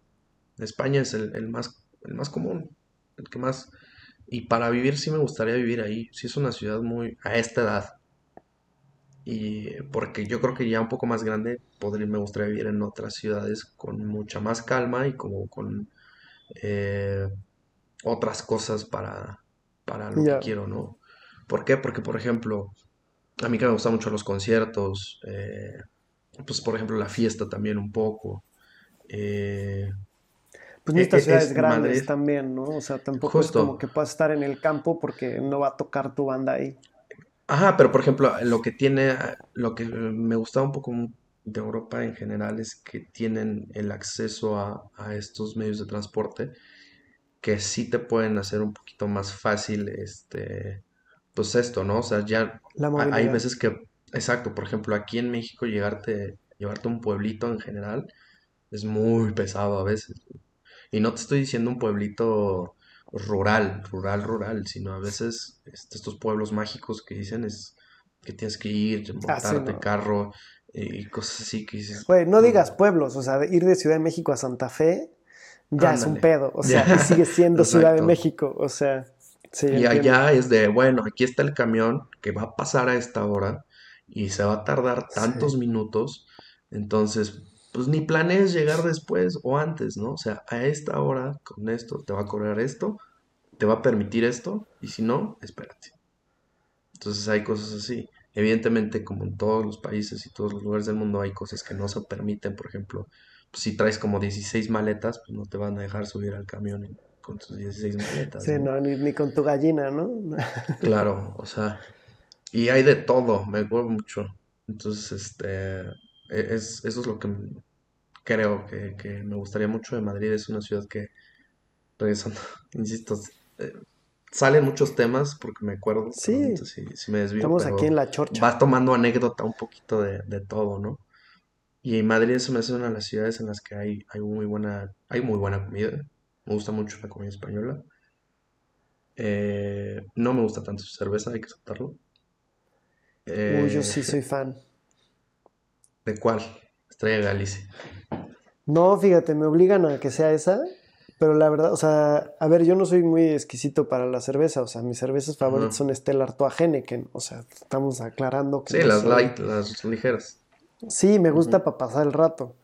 España es el, más, el más común, el que más... Y para vivir sí me gustaría vivir ahí. Sí es una ciudad muy... a esta edad. Y porque yo creo que ya un poco más grande podría, me gustaría vivir en otras ciudades con mucha más calma y como con eh, otras cosas para, para lo que quiero, ¿no? ¿Por qué? Porque, por ejemplo, a mí que me gustan mucho los conciertos, eh, pues, por ejemplo, la fiesta también un poco. Eh, pues estas ciudades grandes también, ¿no? O sea, tampoco es como que puedas estar en el campo porque no va a tocar tu banda ahí. Ajá, pero por ejemplo, lo que tiene, lo que me gustaba un poco de Europa en general es que tienen el acceso a, estos medios de transporte que sí te pueden hacer un poquito más fácil este pues esto, ¿no? O sea, ya hay veces que exacto, por ejemplo, aquí en México llegarte llevarte a un pueblito en general es muy pesado a veces. Y no te estoy diciendo un pueblito rural, rural, rural, sino a veces este, estos pueblos mágicos que dicen es que tienes que ir, ah, montarte carro, y cosas así que dices. Güey, no digas pueblos, o sea, ir de Ciudad de México a Santa Fe ya es un pedo, o sea, sigue siendo Ciudad de México, o sea. Sí, y allá es de, bueno, aquí está el camión que va a pasar a esta hora y se va a tardar tantos minutos, entonces, pues ni planees llegar después o antes, ¿no? O sea, a esta hora, con esto, te va a cobrar esto, te va a permitir esto, y si no, espérate. Entonces hay cosas así. Evidentemente, como en todos los países y todos los lugares del mundo, hay cosas que no se permiten. Por ejemplo, pues, si traes como 16 maletas, pues no te van a dejar subir al camión con tus 16 maletas. Sí, no, ni, con tu gallina, ¿no? claro, o sea, y hay de todo, me acuerdo mucho. Entonces, este, e, es, eso es lo que creo que, me gustaría mucho de Madrid. Es una ciudad que, regresando, insisto, eh, salen muchos temas porque me acuerdo. Sí. Si, me desvío. Estamos aquí en la chorcha. Vas tomando anécdota un poquito de, todo, ¿no? Y Madrid eso me hace una de las ciudades en las que hay, hay muy buena, hay muy buena comida. Me gusta mucho la comida española. Eh, no me gusta tanto su cerveza, hay que aceptarlo. Uy, yo sí eh, soy fan. ¿De cuál? Estrella Galicia. No, fíjate, me obligan a que sea esa pero la verdad, o sea, a ver, yo no soy muy exquisito para la cerveza, o sea, mis cervezas favoritas son Stella Artois Henneken, o sea, estamos aclarando que... Sí, las light, las ligeras. Sí, me gusta para pasar el rato.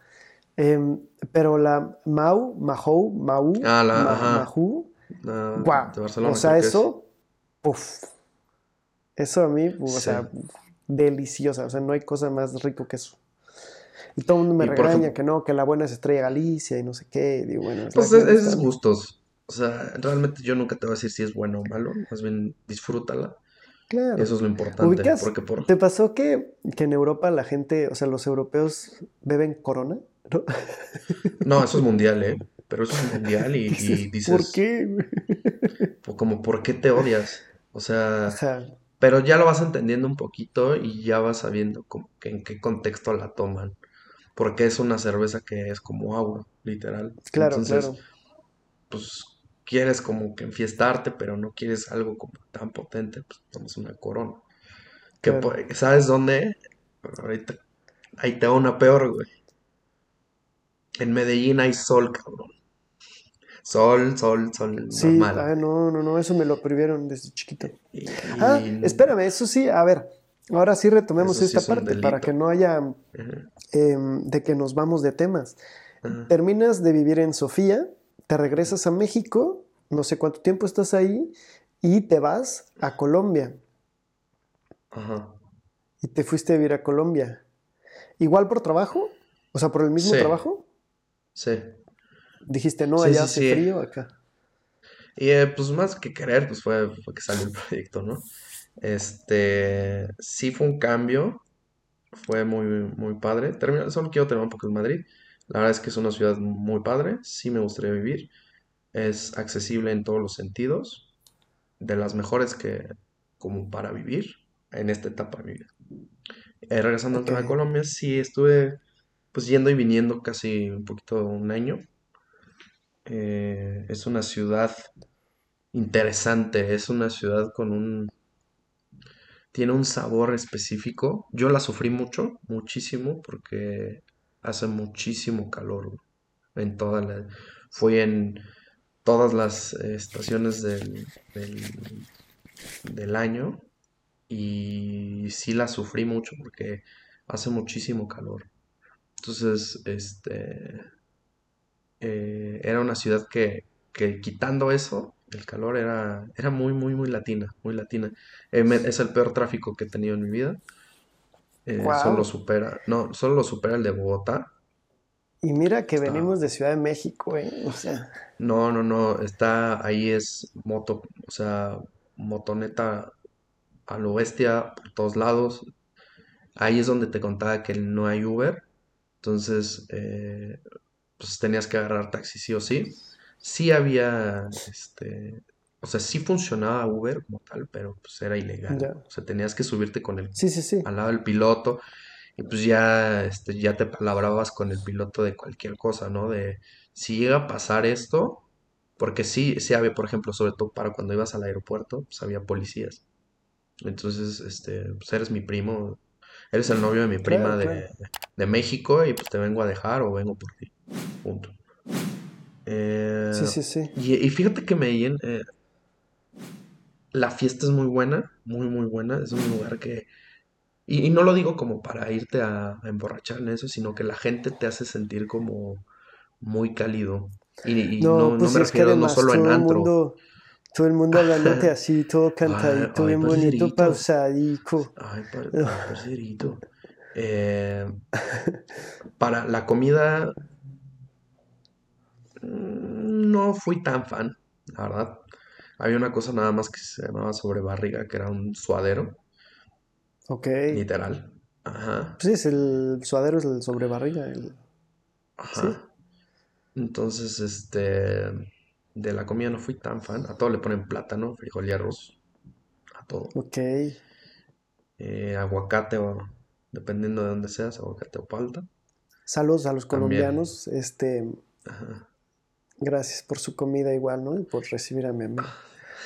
Em, pero la Mau, Mahou, Mau, ah, la, de Barcelona. O sea, eso, uff, eso a mí, o sea, deliciosa, o sea, no hay cosa más rico que eso. Y todo el mundo me regaña que no, que la buena es Estrella Galicia y no sé qué. Digo, bueno, es pues es, gustos. O sea, realmente yo nunca te voy a decir si es bueno o malo, más bien disfrútala. Claro. Eso es lo importante. Porque por... ¿Te pasó que, que, en Europa la gente, o sea, los europeos beben corona? No, no eso es mundial, ¿eh? Pero eso es mundial y, dices... ¿Por qué? Como, ¿por qué te odias? O sea, pero ya lo vas entendiendo un poquito y ya vas sabiendo en qué contexto la toman. Porque es una cerveza que es como agua, literal. Claro, Entonces, claro. Pues quieres como que enfiestarte, pero no quieres algo como tan potente, pues tomas una corona. Que ¿Sabes dónde? Ahorita, ahí te va una peor, güey. En Medellín hay sol, cabrón. Sol, sol, sol. Sí, normal. no, no, no, eso me lo prohibieron desde chiquito. Ah, espérame, eso sí, a ver, ahora sí retomemos esta parte para que no haya em, de que nos vamos de temas. Terminas de vivir en Sofía, te regresas a México, no sé cuánto tiempo estás ahí, y te vas a Colombia. Ajá. Y te fuiste a vivir a Colombia. ¿Igual por trabajo? O sea, por el mismo trabajo. Sí. Dijiste, no, allá hace frío, acá. Y eh, pues más que querer, pues fue, que salió el proyecto, ¿no? Este, sí fue un cambio, fue muy, muy padre. Termino, solo quiero terminar un poco en Madrid. La verdad es que es una ciudad muy padre, sí me gustaría vivir. Es accesible en todos los sentidos, de las mejores que como para vivir en esta etapa de mi vida. Eh, regresando a Colombia, sí estuve pues yendo y viniendo casi un poquito un año. Eh, es una ciudad interesante, es una ciudad con un... Tiene un sabor específico. Yo la sufrí mucho, muchísimo, porque hace muchísimo calor en toda la... Fui en todas las estaciones del, del, año y sí la sufrí mucho porque hace muchísimo calor. Entonces, este, eh, era una ciudad que, que, quitando eso, el calor era, era muy, muy, muy latina, muy latina. Eh, es el peor tráfico que he tenido en mi vida. Eh, solo supera, no, solo lo supera el de Bogotá. Y mira que venimos de Ciudad de México, ¿eh? O sea. No, no, no, está, ahí es moto, o sea, motoneta a lo bestia por todos lados. Ahí es donde te contaba que no hay Uber. Entonces, eh, pues tenías que agarrar taxi sí o sí. Sí había, este, o sea, sí funcionaba Uber como tal, pero pues era ilegal. O sea, tenías que subirte con el, sí, sí, sí. al lado del piloto y pues ya, este, ya te palabrabas con el piloto de cualquier cosa, ¿no? De si llega a pasar esto, porque sí, sí había, por ejemplo, sobre todo para cuando ibas al aeropuerto, pues había policías. Entonces, este, pues eres mi primo, eres el novio de mi prima de, de, México y pues te vengo a dejar o vengo por ti. Punto. Eh, sí, sí, sí. Y, fíjate que Medellín, eh, la fiesta es muy buena, muy, muy buena. Es un lugar que... Y, no lo digo como para irte a, emborrachar en eso, sino que la gente te hace sentir como muy cálido. Y, no, pues me refiero no solo en antro. todo el mundo hablándote así, todo cantadito, bien bonito, pausadico. Ay, parcerito. Eh, para la comida no fui tan fan, la verdad. Había una cosa nada más que se llamaba sobre barriga, que era un suadero. Ok. Literal. Ajá. Sí, es el suadero es el sobre barriga. Ajá. Entonces, este, de la comida no fui tan fan. A todo le ponen plátano, frijol y arroz. A todo. Ok. Eh, aguacate o, dependiendo de dónde seas, aguacate o palta. Saludos a los colombianos. Este, gracias por su comida igual, ¿no? Y por recibir a mi amigo.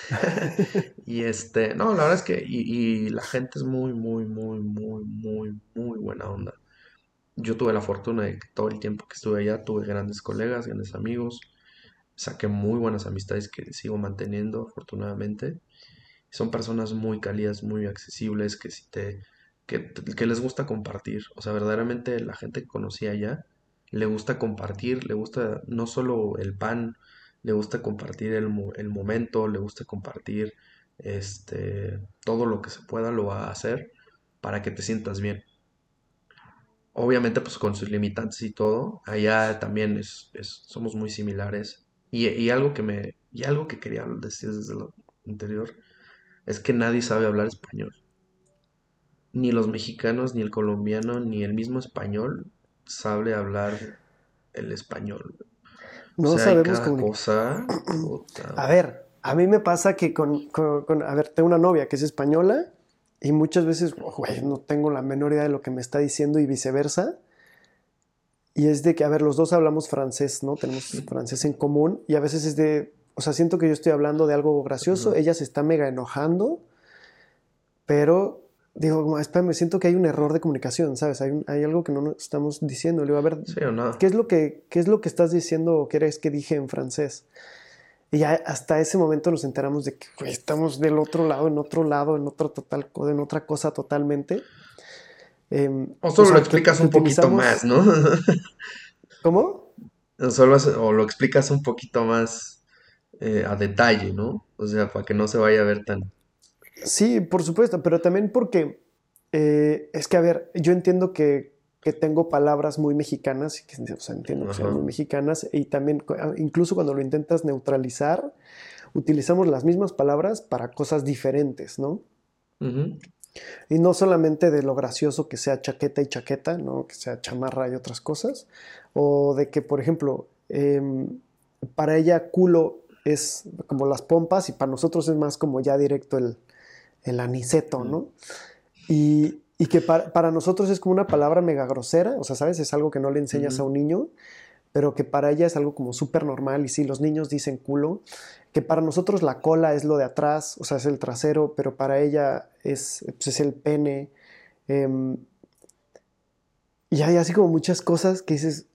y este, no, la verdad es que, y, la gente es muy, muy, muy, muy, muy, muy buena onda. Yo tuve la fortuna de que todo el tiempo que estuve allá tuve grandes colegas, grandes amigos, saqué muy buenas amistades que sigo manteniendo, afortunadamente. Son personas muy cálidas, muy accesibles, que si te, que, que les gusta compartir. O sea, verdaderamente la gente que conocí allá le gusta compartir, le gusta no solo el pan le gusta compartir el, el momento, le gusta compartir este, todo lo que se pueda, lo va a hacer para que te sientas bien. Obviamente, pues con sus limitantes y todo, allá también es, somos muy similares. Y, algo que me, y algo que quería decir desde lo anterior, es que nadie sabe hablar español. Ni los mexicanos, ni el colombiano, ni el mismo español sabe hablar el español. No sabemos cosa. A ver, a mí me pasa que con, con, A ver, tengo una novia que es española y muchas veces, güey, no tengo la menor idea de lo que me está diciendo y viceversa. Y es de que, a ver, los dos hablamos francés, ¿no? Tenemos francés en común y a veces es de, o sea, siento que yo estoy hablando de algo gracioso, ella se está mega enojando, pero digo, espérame, siento que hay un error de comunicación, ¿sabes? Hay, hay algo que no estamos diciendo. Le digo, a ver, ¿qué, es lo que, ¿qué es lo que estás diciendo o qué eres que dije en francés? Y ya hasta ese momento nos enteramos de que estamos del otro lado, en otro lado, en otro total, en otra cosa totalmente. Em, o solo lo explicas un poquito más, ¿no? ¿Cómo? Solo o lo explicas un poquito más eh, a detalle, ¿no? O sea, para que no se vaya a ver tan... Sí, por supuesto, pero también porque eh, es que, a ver, yo entiendo que, que tengo palabras muy mexicanas, que, o sea, entiendo que son muy mexicanas, y también, ah, incluso cuando lo intentas neutralizar, utilizamos las mismas palabras para cosas diferentes, ¿no? Y no solamente de lo gracioso que sea chaqueta y chaqueta, ¿no? Que sea chamarra y otras cosas. O de que, por ejemplo, em, para ella culo es como las pompas y para nosotros es más como ya directo el, el aniceto, ¿no? Y, que para, nosotros es como una palabra mega grosera, o sea, ¿sabes? Es algo que no le enseñas a un niño, pero que para ella es algo como súper normal. Y sí, los niños dicen culo, que para nosotros la cola es lo de atrás, o sea, es el trasero, pero para ella es, pues, es el pene. Em, y hay así como muchas cosas que dices,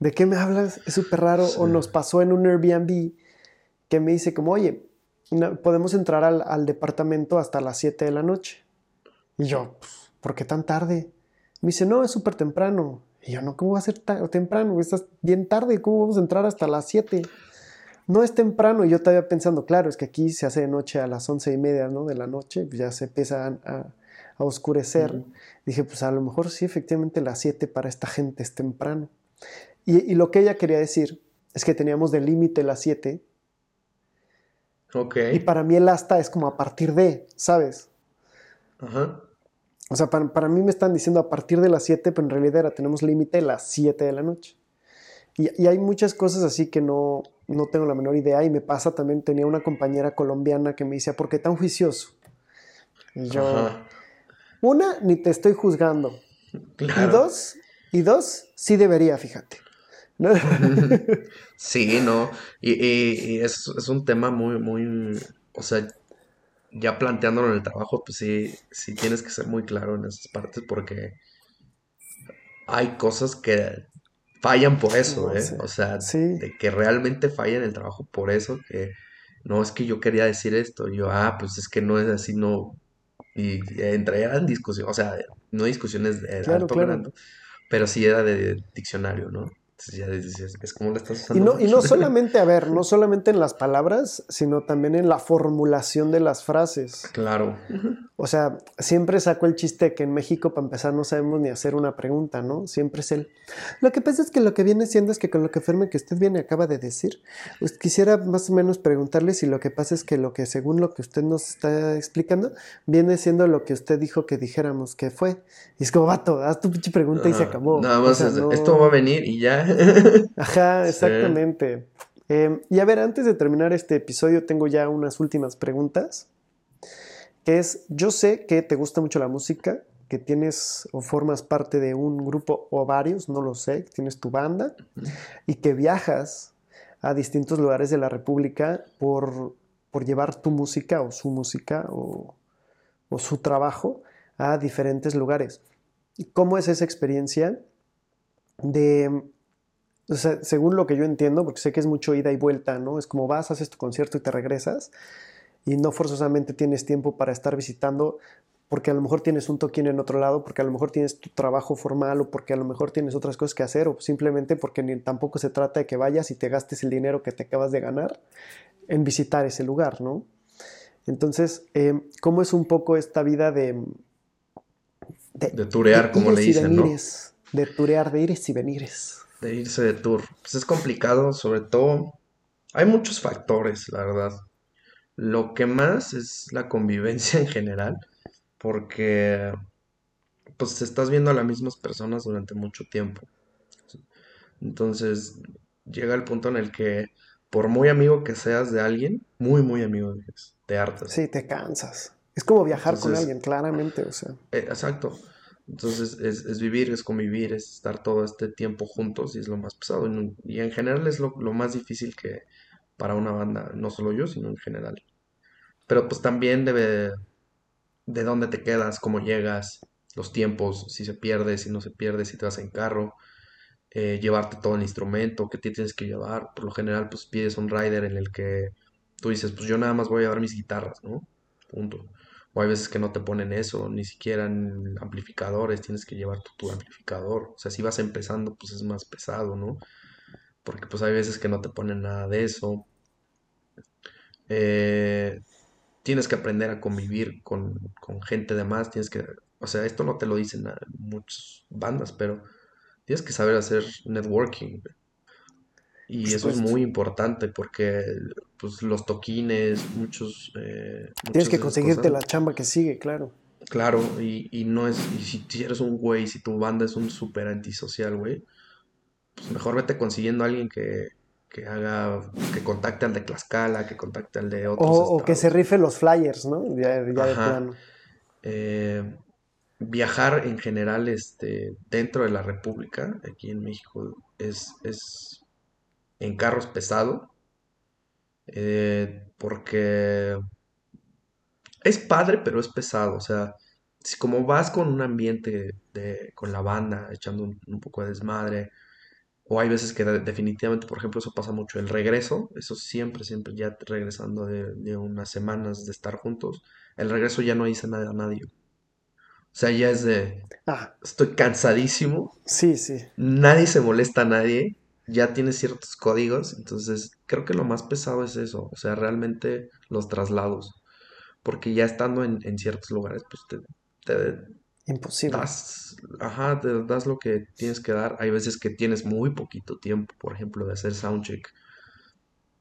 ¿de qué me hablas? Es súper raro. O nos pasó en un Airbnb que me dice como, oye, podemos entrar al, departamento hasta las 7 de la noche. Y yo, ¿por qué tan tarde? Me dice, no, es súper temprano. Y yo, no, ¿cómo va a ser tan temprano? Estás bien tarde, ¿cómo vamos a entrar hasta las 7? No es temprano. Y yo estaba pensando, claro, es que aquí se hace de noche a las once y media, ¿no? De la noche, pues ya se empieza a, oscurecer. Dije, pues a lo mejor sí, efectivamente las 7 para esta gente es temprano. Y, y lo que ella quería decir es que teníamos de límite las 7 Okay. Y para mí el hasta es como a partir de, ¿sabes? Ajá. O sea, para, para, mí me están diciendo a partir de las 7, pero en realidad era, tenemos límite a las 7 de la noche. Y, y, hay muchas cosas así que no, no tengo la menor idea. Y me pasa también, tenía una compañera colombiana que me decía, ¿por qué tan juicioso? Y yo, Ajá. una, ni te estoy juzgando. Claro. Y dos, y dos, sí debería, fíjate. sí, no. Y, es, es, un tema muy, muy, o sea, ya planteándolo en el trabajo, pues sí, sí tienes que ser muy claro en esas partes porque hay cosas que fallan por eso, ¿eh? O sea, de que realmente fallan el trabajo por eso, que no es que yo quería decir esto, yo, ah, pues es que no es así, no. Y entre eran discusiones, o sea, no discusiones de alto grado, pero sí era de diccionario, ¿no? Ya es como estás usando. Y no, solamente, a ver, no solamente en las palabras, sino también en la formulación de las frases. Claro. O sea, siempre saco el chiste que en México, para empezar, no sabemos ni hacer una pregunta, ¿no? Siempre es el. Lo que pasa es que lo que viene siendo es que con lo que firme que usted viene acaba de decir, pues quisiera más o menos preguntarle si lo que pasa es que lo que, según lo que usted nos está explicando, viene siendo lo que usted dijo que dijéramos que fue. Y es como, vato, haz tu pinche pregunta y se acabó. Nada más, esto va a venir y ya. Ajá, exactamente. Em, y a ver, antes de terminar este episodio, tengo ya unas últimas preguntas. Que es, yo sé que te gusta mucho la música, que tienes o formas parte de un grupo o varios, no lo sé, tienes tu banda y que viajas a distintos lugares de la República por, por llevar tu música o su música o, o su trabajo a diferentes lugares. ¿Cómo es esa experiencia de o sea, según lo que yo entiendo, porque sé que es mucho ida y vuelta, ¿no? Es como vas, haces tu concierto y te regresas y no forzosamente tienes tiempo para estar visitando porque a lo mejor tienes un toquín en otro lado, porque a lo mejor tienes tu trabajo formal o porque a lo mejor tienes otras cosas que hacer o simplemente porque ni, tampoco se trata de que vayas y te gastes el dinero que te acabas de ganar en visitar ese lugar, ¿no? Entonces, eh, ¿cómo es un poco esta vida de... De, turear, como le dicen, ¿no? De turear, de ires y venires. De irse de tour. Pues es complicado, sobre todo... Hay muchos factores, la verdad. Lo que más es la convivencia en general porque pues estás viendo a las mismas personas durante mucho tiempo. Entonces llega el punto en el que por muy amigo que seas de alguien, muy, muy amigo de te hartas. Sí, te cansas. Es como viajar con alguien, claramente, o sea. Eh, exacto. Entonces es, vivir, es convivir, es estar todo este tiempo juntos y es lo más pesado. Y, en general es lo, lo, más difícil que para una banda, no solo yo, sino en general. Pero pues también debe, de dónde te quedas, cómo llegas, los tiempos, si se pierde, si no se pierde, si te vas en carro, eh, llevarte todo el instrumento, qué tienes que llevar. Por lo general, pues pides un rider en el que tú dices, pues yo nada más voy a llevar mis guitarras, ¿no? Punto. O hay veces que no te ponen eso, ni siquiera en amplificadores, tienes que llevar tu, amplificador. O sea, si vas empezando, pues es más pesado, ¿no? Porque pues hay veces que no te ponen nada de eso. Eh, tienes que aprender a convivir con, gente de más, tienes que, o sea, esto no te lo dicen muchas bandas, pero tienes que saber hacer networking. Y eso es muy importante porque pues, los toquines, muchos... Eh, tienes que conseguirte la chamba que sigue, claro. Claro, y, y no es, y si, eres un güey, si tu banda es un súper antisocial, güey, pues mejor vete consiguiendo a alguien que, que haga, que contacte al de Tlaxcala, que contacte al de otros. O, o que se rife los flyers, ¿no? Ya, de plano. Eh, viajar en general este, dentro de la República, aquí en México, es, es en carros pesado. Eh, porque es padre, pero es pesado. O sea, si como vas con un ambiente de, con la banda, echando un poco de desmadre, o hay veces que definitivamente, por ejemplo, eso pasa mucho. El regreso, eso siempre, siempre, ya regresando de, unas semanas de estar juntos, el regreso ya no dice nada a nadie. O sea, ya es de, ah. estoy cansadísimo. Sí, sí. Nadie se molesta a nadie. Ya tiene ciertos códigos. Entonces, creo que lo más pesado es eso. O sea, realmente los traslados. Porque ya estando en, ciertos lugares, pues te, Imposible. Das, ajá, te das lo que tienes que dar. Hay veces que tienes muy poquito tiempo, por ejemplo, de hacer soundcheck.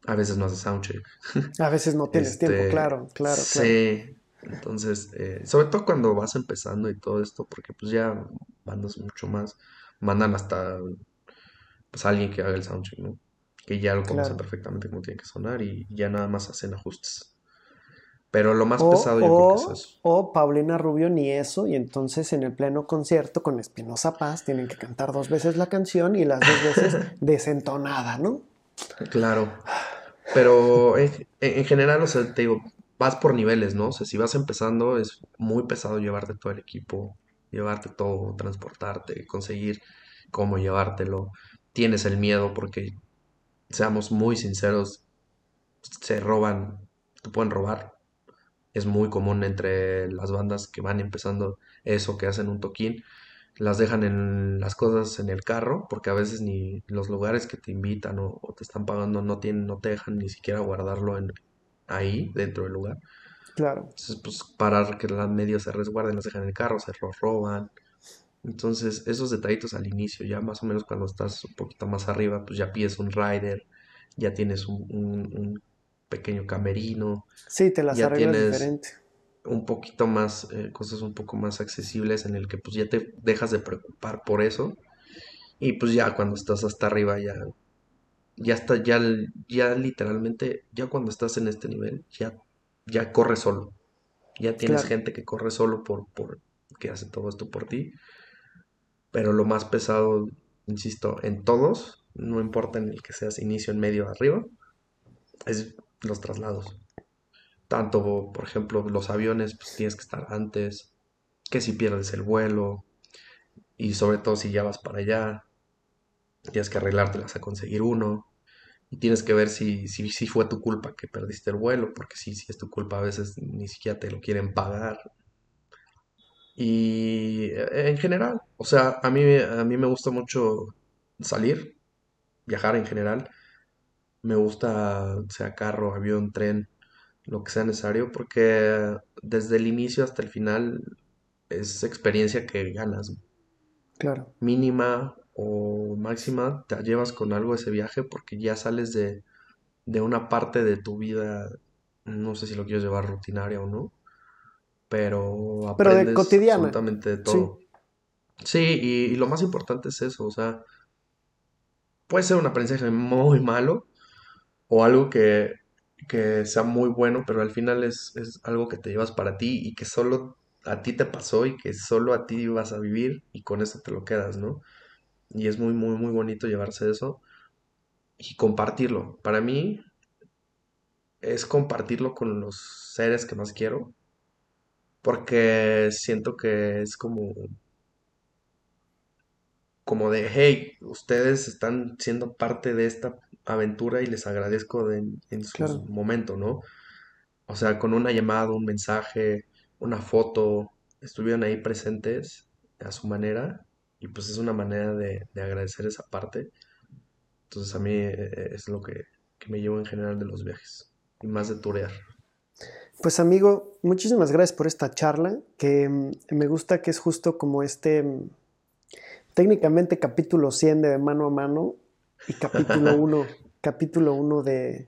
A veces no haces soundcheck. A veces no tienes tiempo, este, claro, claro, sí. Entonces, eh, sobre todo cuando vas empezando y todo esto, porque pues ya bandas mucho más, mandan hasta pues alguien que haga el soundcheck, ¿no? Que ya lo conoce perfectamente cómo tiene que sonar y ya nada más hacen ajustes. Pero lo más pesado yo creo que es eso. O Paulina Rubio ni eso, y entonces en el pleno concierto con Espinosa Paz tienen que cantar dos veces la canción y las dos veces desentonada, ¿no? Claro. Pero en, general, o sea, te digo, vas por niveles, ¿no? O sea, si vas empezando es muy pesado llevarte todo el equipo, llevarte todo, transportarte, conseguir cómo llevártelo. Tienes el miedo porque, seamos muy sinceros, se roban, te pueden robar es muy común entre las bandas que van empezando eso, que hacen un toquín, las dejan en las cosas en el carro, porque a veces ni los lugares que te invitan o, te están pagando no tienen, no te dejan ni siquiera guardarlo en, ahí, dentro del lugar. Claro. Entonces, pues parar que los medios se resguarden, las dejan en el carro, se los roban. Entonces, esos detallitos al inicio, ya más o menos cuando estás un poquito más arriba, pues ya pides un rider, ya tienes un pequeño camerino. Sí, te las ya tienes diferente. Un poquito más, eh, cosas un poco más accesibles en el que pues ya te dejas de preocupar por eso. Y pues ya cuando estás hasta arriba ya, ya está, ya, ya literalmente, ya cuando estás en este nivel, ya, ya corre solo. Ya tienes gente que corre solo por, por, que hace todo esto por ti. Pero lo más pesado, insisto, en todos, no importa en el que seas inicio, en medio, arriba, es los traslados. Tanto, por ejemplo, los aviones, pues tienes que estar antes, que si pierdes el vuelo, y sobre todo si ya vas para allá, tienes que arreglártelas a conseguir uno, y tienes que ver si, si, si fue tu culpa que perdiste el vuelo, porque si, si es tu culpa a veces ni siquiera te lo quieren pagar. Y en general, o sea, a mí, a mí me gusta mucho salir, viajar en general. Me gusta, sea carro, avión, tren, lo que sea necesario, porque desde el inicio hasta el final es experiencia que ganas. Claro. Mínima o máxima, te llevas con algo ese viaje porque ya sales de, de una parte de tu vida, no sé si lo quieres llevar rutinaria o no, pero aprendes pero de cotidiana. absolutamente de todo. Sí, y, lo más importante es eso, o sea, puede ser un aprendizaje muy malo o algo que, que sea muy bueno, pero al final es, es, algo que te llevas para ti y que solo a ti te pasó y que solo a ti vas a vivir y con eso te lo quedas, ¿no? Y es muy, muy, muy bonito llevarse eso y compartirlo. Para mí es compartirlo con los seres que más quiero porque siento que es como como de, hey, ustedes están siendo parte de esta aventura y les agradezco en su momento, ¿no? O sea, con una llamada, un mensaje, una foto, estuvieron ahí presentes a su manera y pues es una manera de, agradecer esa parte. Entonces a mí eh, es lo que, que me llevo en general de los viajes y más de turear. Pues amigo, muchísimas gracias por esta charla, que mm, me gusta que es justo como este, mm, técnicamente capítulo 100 de Mano a Mano y capítulo 1, capítulo 1 de,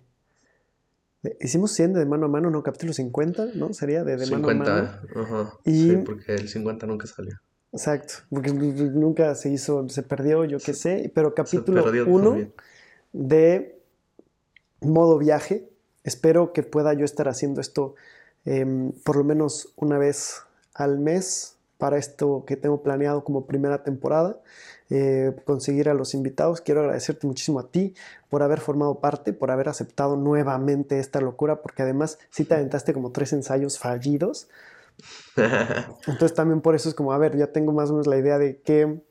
Hicimos 100 de Mano a Mano, no, capítulo 50, ¿no? Sería de, de Mano a Mano. Ajá, sí, porque el 50 nunca salió. Exacto, porque nunca se hizo, se perdió, yo qué sé, pero capítulo 1 de modo viaje, Espero que pueda yo estar haciendo esto em, por lo menos una vez al mes para esto que tengo planeado como primera temporada. Eh, conseguir a los invitados. Quiero agradecerte muchísimo a ti por haber formado parte, por haber aceptado nuevamente esta locura, porque además sí te aventaste como tres ensayos fallidos. Entonces también por eso es como, a ver, ya tengo más o menos la idea de qué,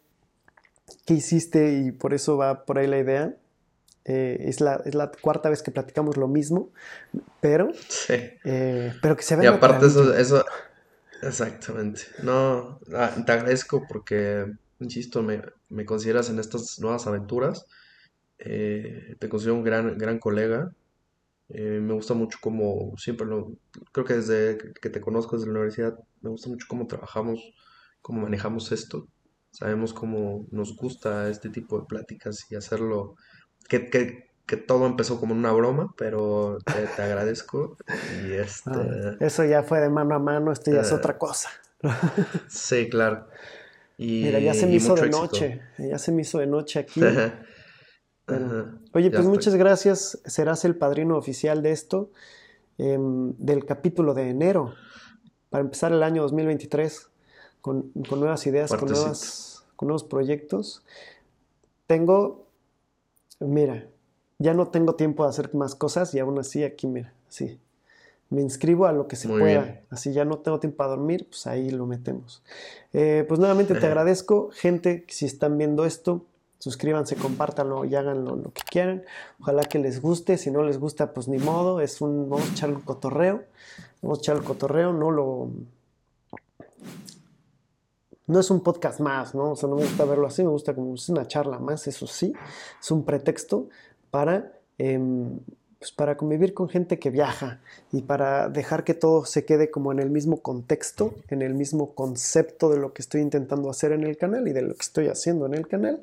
qué hiciste y por eso va por ahí la idea. Eh, es, la, cuarta vez que platicamos lo mismo, pero, sí. Eh, pero que se vea. Y aparte eso, eso, exactamente. No, ah, te agradezco porque, insisto, me, me consideras en estas nuevas aventuras. Eh, te considero un gran, gran colega. me gusta mucho cómo, siempre lo, creo que desde que te conozco desde la universidad, me gusta mucho cómo trabajamos, cómo manejamos esto. Sabemos cómo nos gusta este tipo de pláticas y hacerlo que, todo empezó como una broma, pero te, agradezco. Y este, ah, eso ya fue de mano a mano, esto ya es eh, otra cosa. sí, claro. Y, Mira, ya se me hizo de noche, ya se me hizo de noche aquí. oye, pues muchas gracias. Serás el padrino oficial de esto, em, del capítulo de enero, para empezar el año 2023 con, nuevas ideas, con, nuevas, con nuevos proyectos. Tengo mira, ya no tengo tiempo de hacer más cosas y aún así aquí, mira, sí. Me inscribo a lo que se pueda. Así ya no tengo tiempo para dormir, pues ahí lo metemos. Eh, pues nuevamente te agradezco. Gente, si están viendo esto, suscríbanse, compártanlo y háganlo lo que quieran. Ojalá que les guste. Si no les gusta, pues ni modo. Es un, vamos a echar un cotorreo. Vamos a echar el cotorreo. No lo, no es un podcast más, ¿no? O sea, no me gusta verlo así, me gusta como es una charla más, eso sí, es un pretexto para, em, pues para convivir con gente que viaja y para dejar que todo se quede como en el mismo contexto, en el mismo concepto de lo que estoy intentando hacer en el canal y de lo que estoy haciendo en el canal.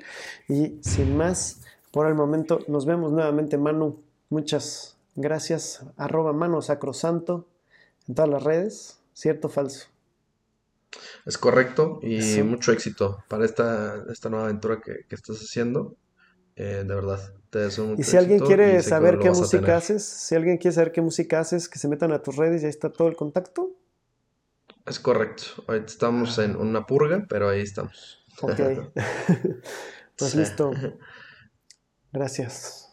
Y sin más, por el momento, nos vemos nuevamente, Manu. Muchas gracias. Arroba Mano Sacrosanto en todas las redes, cierto o falso. Es correcto y mucho éxito para esta, esta nueva aventura que, estás haciendo. Eh, de verdad, te deseo mucho Y si alguien quiere saber qué música haces, si alguien quiere saber qué música haces, que se metan a tus redes y ahí está todo el contacto. Es correcto. Ahorita estamos en una purga, pero ahí estamos. Ok. pues listo. Gracias.